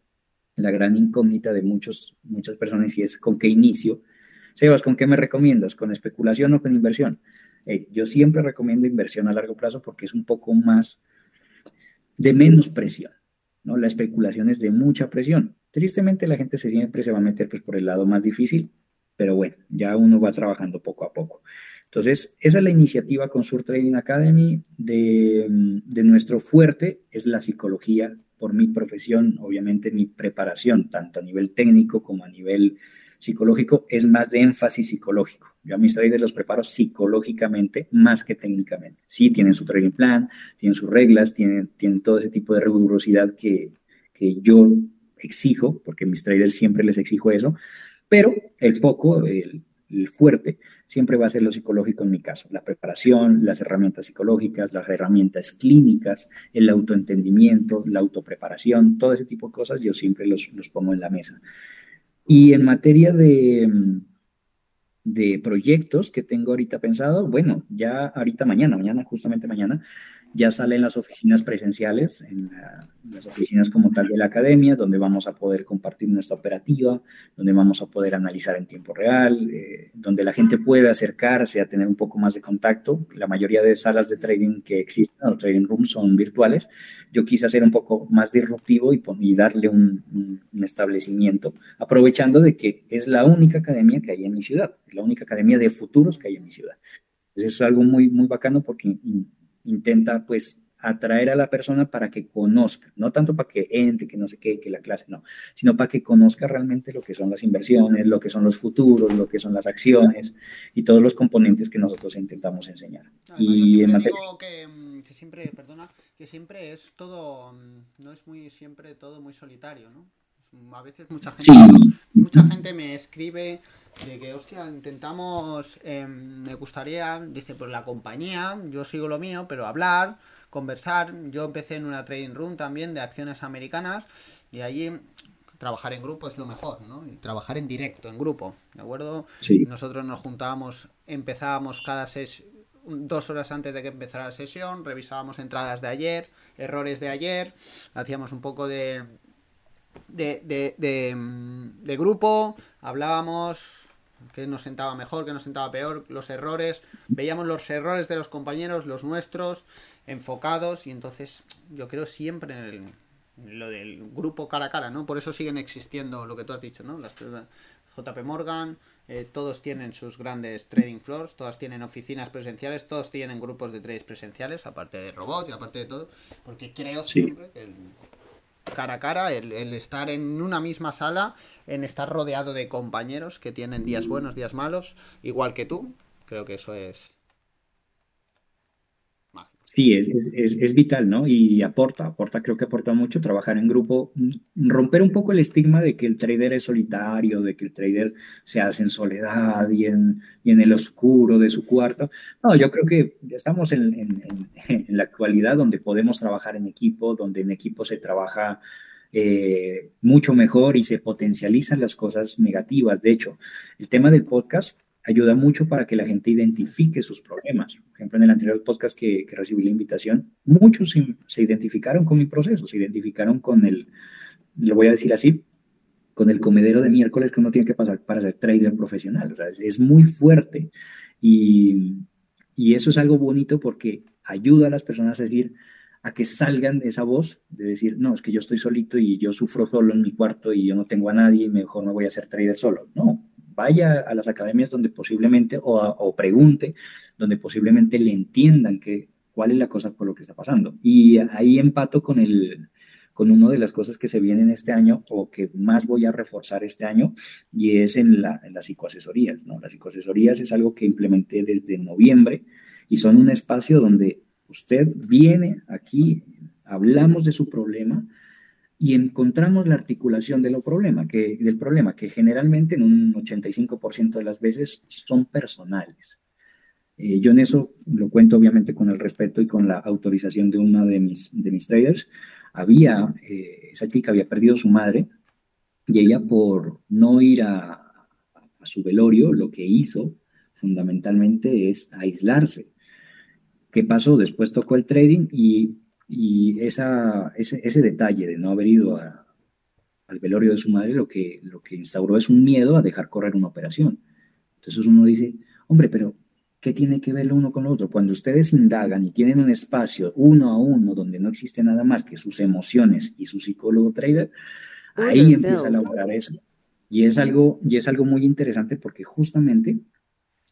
la gran incógnita de muchos, muchas personas y es con qué inicio Sebas, ¿con qué me recomiendas? ¿Con especulación o con inversión? Eh, yo siempre recomiendo inversión a largo plazo porque es un poco más de menos presión, ¿no? La especulación es de mucha presión. Tristemente la gente siempre se va a meter pues, por el lado más difícil, pero bueno, ya uno va trabajando poco a poco. Entonces, esa es la iniciativa con Sur Trading Academy. De, de, nuestro fuerte es la psicología, por mi profesión, obviamente mi preparación, tanto a nivel técnico como a nivel psicológico es más de énfasis psicológico. Yo a mis traders los preparo psicológicamente más que técnicamente. Sí, tienen su trading plan, tienen sus reglas, tienen, tienen todo ese tipo de rigurosidad que, que yo exijo, porque mis traders siempre les exijo eso, pero el foco, el, el fuerte, siempre va a ser lo psicológico en mi caso. La preparación, las herramientas psicológicas, las herramientas clínicas, el autoentendimiento, la autopreparación, todo ese tipo de cosas yo siempre los, los pongo en la mesa. Y en materia de, de proyectos que tengo ahorita pensado, bueno, ya ahorita mañana, mañana, justamente mañana, ya salen las oficinas presenciales, en, las oficinas como tal de la academia, donde vamos a poder compartir nuestra operativa, donde vamos a poder analizar en tiempo real, eh, donde la gente puede acercarse a tener un poco más de contacto. La mayoría de salas de trading que existen, o trading rooms, son virtuales. Yo quise hacer un poco más disruptivo y, y darle un, un establecimiento, aprovechando de que es la única academia que hay en mi ciudad, es la única academia de futuros que hay en mi ciudad. Entonces, es algo muy, muy bacano porque intenta pues atraer a la persona para que conozca, no tanto para que entre, que no sé qué, que la clase, no, sino para que conozca realmente lo que son las inversiones, lo que son los futuros, lo que son las acciones y todos los componentes que nosotros intentamos enseñar. y en materia... que, mm, que, siempre, perdona, que siempre es todo, mm, no es muy siempre todo muy solitario, ¿no? A veces mucha gente, mucha gente me escribe de que, hostia, intentamos, em, me gustaría, dice, pues la compañía, yo sigo lo mío, pero hablar, conversar. Yo empecé en una trading room también de acciones americanas y allí trabajar en grupo es lo mejor, ¿no? Y trabajar en directo, en grupo, ¿de acuerdo? Nosotros nos juntábamos, empezábamos cada ses dos horas antes de que empezara la sesión, revisábamos entradas de ayer, errores de ayer, hacíamos un poco de, de, de, de, de grupo, hablábamos, qué nos sentaba mejor, qué nos sentaba peor, los errores, veíamos los errores de los compañeros, los nuestros, enfocados, y entonces yo creo siempre en, lo del grupo cara a cara, ¿no? Por eso siguen existiendo lo que tú has dicho, ¿no? Las JP Morgan, eh, todos tienen sus grandes trading floors, todas tienen oficinas presenciales, todos tienen grupos de trades presenciales, aparte de robots y aparte de todo, porque creo siempre que el, cara a cara, el, estar en una misma sala, en estar rodeado de compañeros que tienen días buenos, días malos, igual que tú. Creo que eso es Sí, es, es, es, vital, ¿no? Y aporta, aporta, creo que aporta mucho trabajar en grupo, mm, romper un poco el estigma de que el trader es solitario, de que el trader se hace en soledad y en, y en el oscuro de su cuarto. No, yo creo que estamos en, en, en, la actualidad donde podemos trabajar en equipo, donde en equipo se trabaja eh, mucho mejor y se potencializan las cosas negativas. De hecho, el tema del podcast ayuda mucho para que la gente identifique sus problemas. Por ejemplo, en el anterior podcast que, recibí la invitación, muchos se, identificaron con mi proceso, se identificaron con el, lo voy a decir así, con el comedero de miércoles que uno tiene que pasar para ser trader profesional. O sea, es muy fuerte y, y eso es algo bonito porque ayuda a las personas a decir, a que salgan de esa voz de decir, no, es que yo estoy solito y yo sufro solo en mi cuarto y yo no tengo a nadie y mejor no voy a ser trader solo. No, vaya a las academias donde posiblemente, o, pregunte, donde posiblemente le entiendan que, cuál es la cosa por lo que está pasando. Y ahí empato con el, con una de las cosas que se vienen este año o que más voy a reforzar este año y es en, la, en las psicoasesorías. ¿no? Las psicoasesorías es algo que implementé desde noviembre y son un espacio donde usted viene aquí, hablamos de su problema y encontramos la articulación de problema, que, del problema, que generalmente en un 85% de las veces son personales. Eh, yo en eso lo cuento obviamente con el respeto y con la autorización de una de mis, de mis traders, había, eh, esa chica había perdido su madre y ella por no ir a, a su velorio, lo que hizo fundamentalmente es aislarse. ¿Qué pasó? Después tocó el trading y, y esa, ese, ese, detalle de no haber ido a, al velorio de su madre lo que, lo que instauró es un miedo a dejar correr una operación. Entonces uno dice, hombre, pero ¿Qué tiene que ver lo uno con lo otro? Cuando ustedes indagan y tienen un espacio uno a uno donde no existe nada más que sus emociones y su psicólogo trader, ahí empieza a elaborar eso. Y es algo, y es algo muy interesante porque justamente,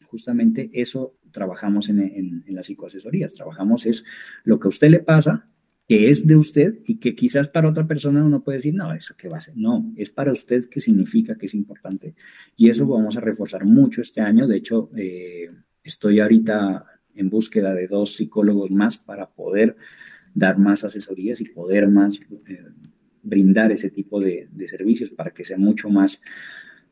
justamente eso trabajamos en, en, en las psicoasesorías. Trabajamos es lo que a usted le pasa, que es de usted y que quizás para otra persona uno puede decir, no, eso qué va a ser. No, es para usted que significa que es importante. Y eso vamos a reforzar mucho este año. De hecho, eh, Estoy ahorita en búsqueda de dos psicólogos más para poder dar más asesorías y poder más eh, brindar ese tipo de, servicios para que sea mucho más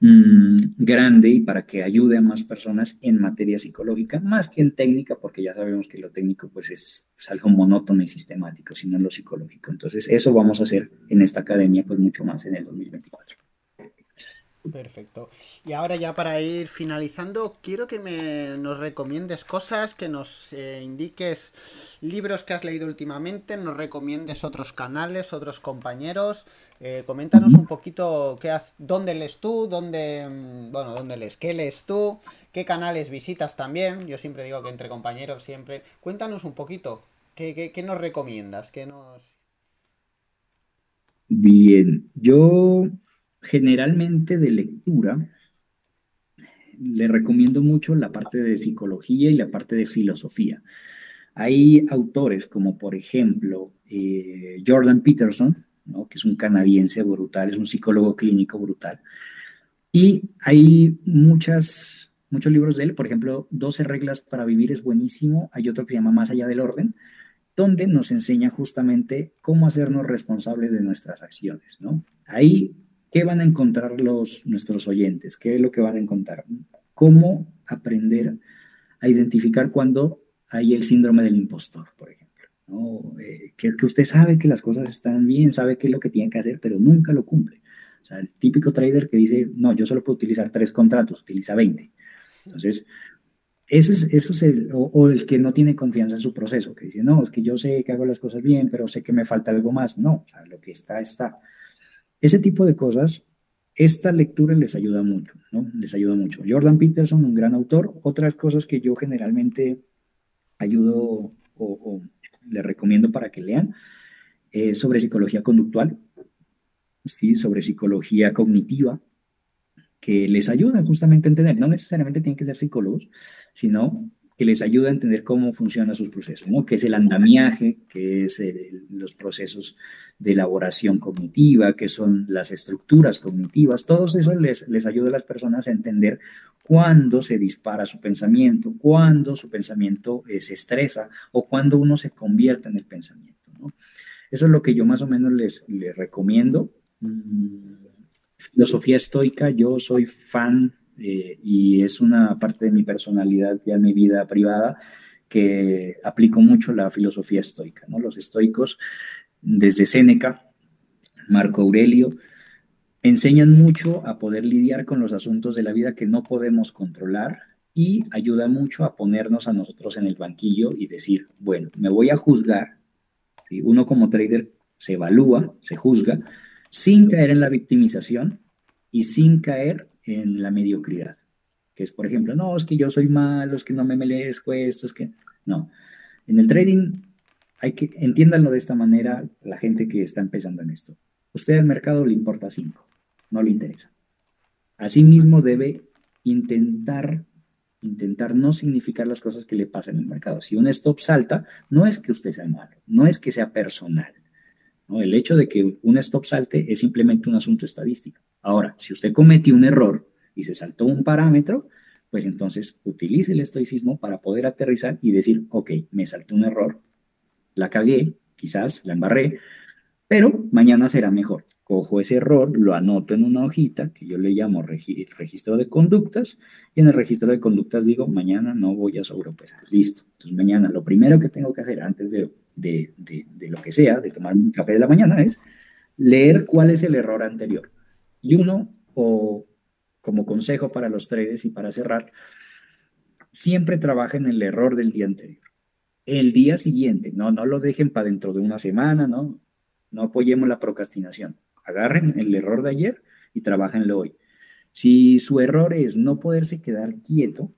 mm, grande y para que ayude a más personas en materia psicológica, más que en técnica, porque ya sabemos que lo técnico pues es, algo monótono y sistemático, sino en lo psicológico. Entonces, eso vamos a hacer en esta academia pues mucho más en el 2024. Perfecto. Y ahora ya para ir finalizando, quiero que me, nos recomiendes cosas, que nos eh, indiques libros que has leído últimamente, nos recomiendes otros canales, otros compañeros. Eh, coméntanos un poquito qué dónde lees tú, dónde, mm, bueno, dónde lees, qué lees tú, qué canales visitas también. Yo siempre digo que entre compañeros siempre. Cuéntanos un poquito, ¿qué, qué, qué nos recomiendas? ¿Qué nos... Bien, yo generalmente de lectura, le recomiendo mucho la parte de psicología y la parte de filosofía. Hay autores como por ejemplo eh, Jordan Peterson, que es un canadiense brutal, es un psicólogo clínico brutal. Y hay muchas, muchos libros de él, por ejemplo, 12 reglas para vivir es buenísimo, hay otro que se llama Más allá del orden, donde nos enseña justamente cómo hacernos responsables de nuestras acciones. ¿no? Ahí ¿Qué van a encontrar los, nuestros oyentes? ¿Qué es lo que van a encontrar? ¿Cómo aprender a identificar cuando hay el síndrome del impostor, por ejemplo? Eh, que, que, usted sabe que las cosas están bien, sabe qué es lo que tiene que hacer, pero nunca lo cumple. O sea, el típico trader que dice, no, yo solo puedo utilizar tres contratos, utiliza 20. Entonces, ese es, eso es el, o, o, el que no tiene confianza en su proceso, que dice, no, es que yo sé que hago las cosas bien, pero sé que me falta algo más. No, o sea, lo que está, está. Ese tipo de cosas, esta lectura les ayuda mucho, ¿no? Les ayuda mucho. Jordan Peterson, un gran autor. Otras cosas que yo generalmente ayudo o, les recomiendo para que lean, es sobre psicología conductual, ¿sí? sobre psicología cognitiva, que les ayuda justamente a entender, no necesariamente tienen que ser psicólogos, sino que les ayuda a entender cómo funcionan sus procesos, ¿no? que es el andamiaje, que es los procesos de elaboración cognitiva, que son las estructuras cognitivas, todo eso les, les ayuda a las personas a entender cuándo se dispara su pensamiento, cuándo su pensamiento eh, se estresa o cuándo uno se convierte en el pensamiento. Eso es lo que yo más o menos les, les recomiendo. Mm, filosofía estoica, yo soy fan eh, y es una parte de mi personalidad ya mi vida privada que aplico mucho la filosofía estoica. ¿no? Los estoicos, desde Séneca, Marco Aurelio, enseñan mucho a poder lidiar con los asuntos de la vida que no podemos controlar y ayuda mucho a ponernos a nosotros en el banquillo y decir, bueno, me voy a juzgar. Uno como trader se evalúa, se juzga, sin caer en la victimización, y sin caer en la mediocridad. Que es, por ejemplo, no, es que yo soy malo, es que no me merezco esto, es que... No. En el trading hay que, entiéndanlo de esta manera la gente que está empezando en esto. Usted al mercado le importa cinco, no le interesa. Asimismo debe intentar intentar no significar las cosas que le pasan en el mercado. Si un stop salta, no es que usted sea malo, no es que sea personal. El hecho de que un stop salte es simplemente un asunto estadístico. Ahora, si usted cometió un error y se saltó un parámetro, pues entonces utilice el estoicismo para poder aterrizar y decir, ok, me saltó un error, la cagué, quizás la embarré, pero mañana será mejor. Cojo ese error, lo anoto en una hojita que yo le llamo registro de conductas y en el registro de conductas digo, mañana no voy a sobreoperar. Listo. Entonces mañana lo primero que tengo que hacer antes de, de, de lo que sea, de tomar un café de la mañana, es leer cuál es el error anterior. Y uno, o como consejo para los traders y para cerrar, siempre trabaja en el error del día anterior. El día siguiente, no, no lo dejen para dentro de una semana, no, no apoyemos la procrastinación. Agarren el error de ayer y trabajenlo hoy. Si su error es no poderse quedar quieto,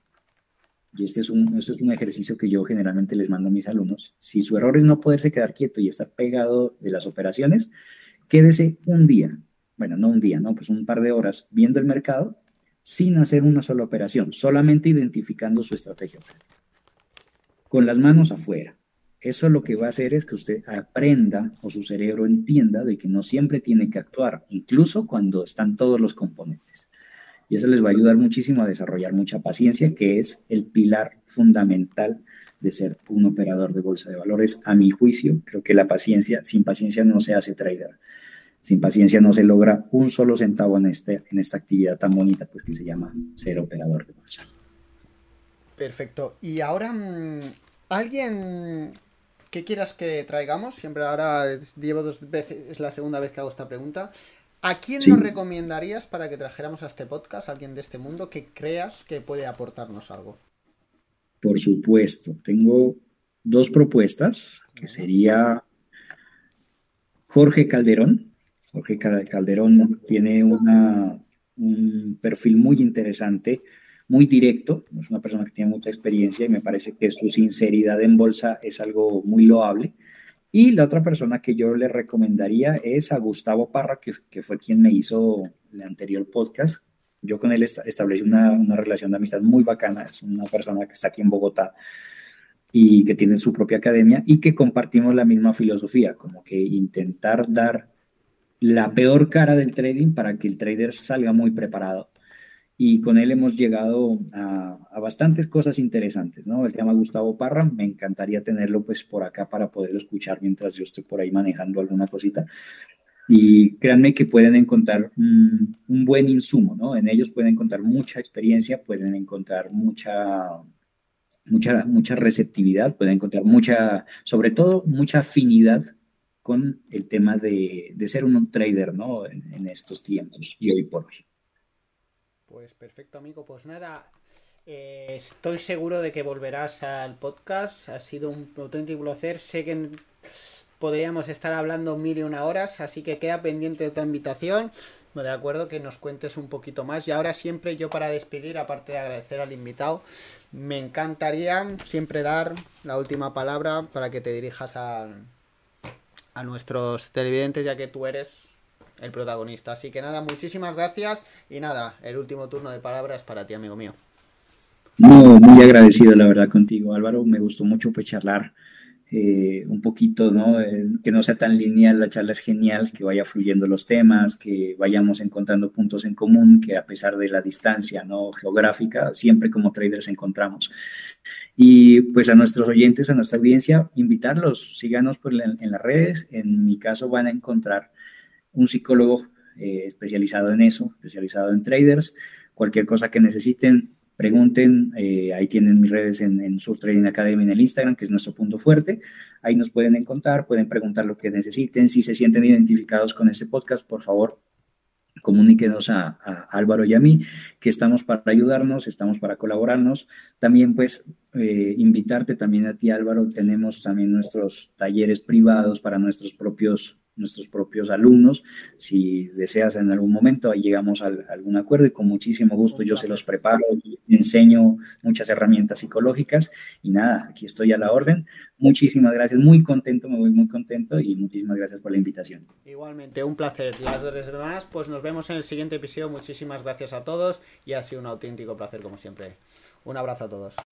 y este es, un, este es un ejercicio que yo generalmente les mando a mis alumnos, si su error es no poderse quedar quieto y estar pegado de las operaciones, quédese un día, bueno, no un día, no, pues un par de horas viendo el mercado sin hacer una sola operación, solamente identificando su estrategia. Con las manos afuera. Eso lo que va a hacer es que usted aprenda o su cerebro entienda de que no siempre tiene que actuar, incluso cuando están todos los componentes. Y eso les va a ayudar muchísimo a desarrollar mucha paciencia, que es el pilar fundamental de ser un operador de bolsa de valores, a mi juicio. Creo que la paciencia, sin paciencia no se hace trader. Sin paciencia no se logra un solo centavo en, este, en esta actividad tan bonita pues, que se llama ser operador de bolsa. Perfecto. Y ahora, mm, ¿alguien ¿Qué quieras que traigamos? Siempre ahora llevo dos veces, es la segunda vez que hago esta pregunta. ¿A quién nos recomendarías para que trajéramos a este podcast, alguien de este mundo que creas que puede aportarnos algo? Por supuesto, tengo dos propuestas, que sería Jorge Calderón. Jorge Calderón tiene una, un perfil muy interesante muy directo, es una persona que tiene mucha experiencia y me parece que su sinceridad en bolsa es algo muy loable. Y la otra persona que yo le recomendaría es a Gustavo Parra, que, fue quien me hizo el anterior podcast. Yo con él establecí una, una relación de amistad muy bacana. Es una persona que está aquí en Bogotá y que tiene su propia academia y que compartimos la misma filosofía, como que intentar dar la peor cara del trading para que el trader salga muy preparado y con él hemos llegado a, bastantes cosas interesantes, ¿no? Él se llama Gustavo Parra, me encantaría tenerlo pues por acá para poderlo escuchar mientras yo estoy por ahí manejando alguna cosita. Y créanme que pueden encontrar un, buen insumo, ¿no? En ellos pueden encontrar mucha experiencia, pueden encontrar mucha, mucha, mucha receptividad, pueden encontrar mucha, sobre todo, mucha afinidad con el tema de, ser un trader, ¿no? en estos tiempos y hoy por hoy. Pues perfecto, amigo. Pues nada, eh, estoy seguro de que volverás al podcast. Ha sido un auténtico placer. Sé que podríamos estar hablando mil y una horas, así que queda pendiente de tu invitación. De acuerdo, que nos cuentes un poquito más. Y ahora siempre yo para despedir, aparte de agradecer al invitado, me encantaría siempre dar la última palabra para que te dirijas a, a nuestros televidentes, ya que tú eres el protagonista. Así que nada, muchísimas gracias y nada, el último turno de palabras para ti, amigo mío. No, muy agradecido la verdad contigo, Álvaro. Me gustó mucho pues charlar eh, un poquito, ¿no? que no sea tan lineal, la charla es genial, que vaya fluyendo los temas, que vayamos encontrando puntos en común, que a pesar de la distancia, ¿no? Geográfica, siempre como traders encontramos. Y pues a nuestros oyentes, a nuestra audiencia, invitarlos, síganos por en las redes. En mi caso van a encontrar un psicólogo eh, especializado en eso, especializado en traders. Cualquier cosa que necesiten, pregunten. Eh, ahí tienen mis redes en, en Sur Trading Academy en el Instagram, que es nuestro punto fuerte. Ahí nos pueden encontrar, pueden preguntar lo que necesiten. Si se sienten identificados con este podcast, por favor, comuníquenos a, Álvaro y a mí, que estamos para ayudarnos, estamos para colaborarnos. También, pues, eh, invitarte también a ti, Álvaro. Tenemos también nuestros talleres privados para nuestros propios nuestros propios alumnos. Si deseas en algún momento, ahí llegamos a, algún acuerdo y con muchísimo gusto yo se los preparo, enseño muchas herramientas psicológicas y nada, aquí estoy a la orden. Muchísimas gracias, muy contento, me voy muy contento y muchísimas gracias por la invitación. Igualmente, un placer. Las demás, pues nos vemos en el siguiente episodio. Muchísimas gracias a todos y ha sido un auténtico placer como siempre. Un abrazo a todos.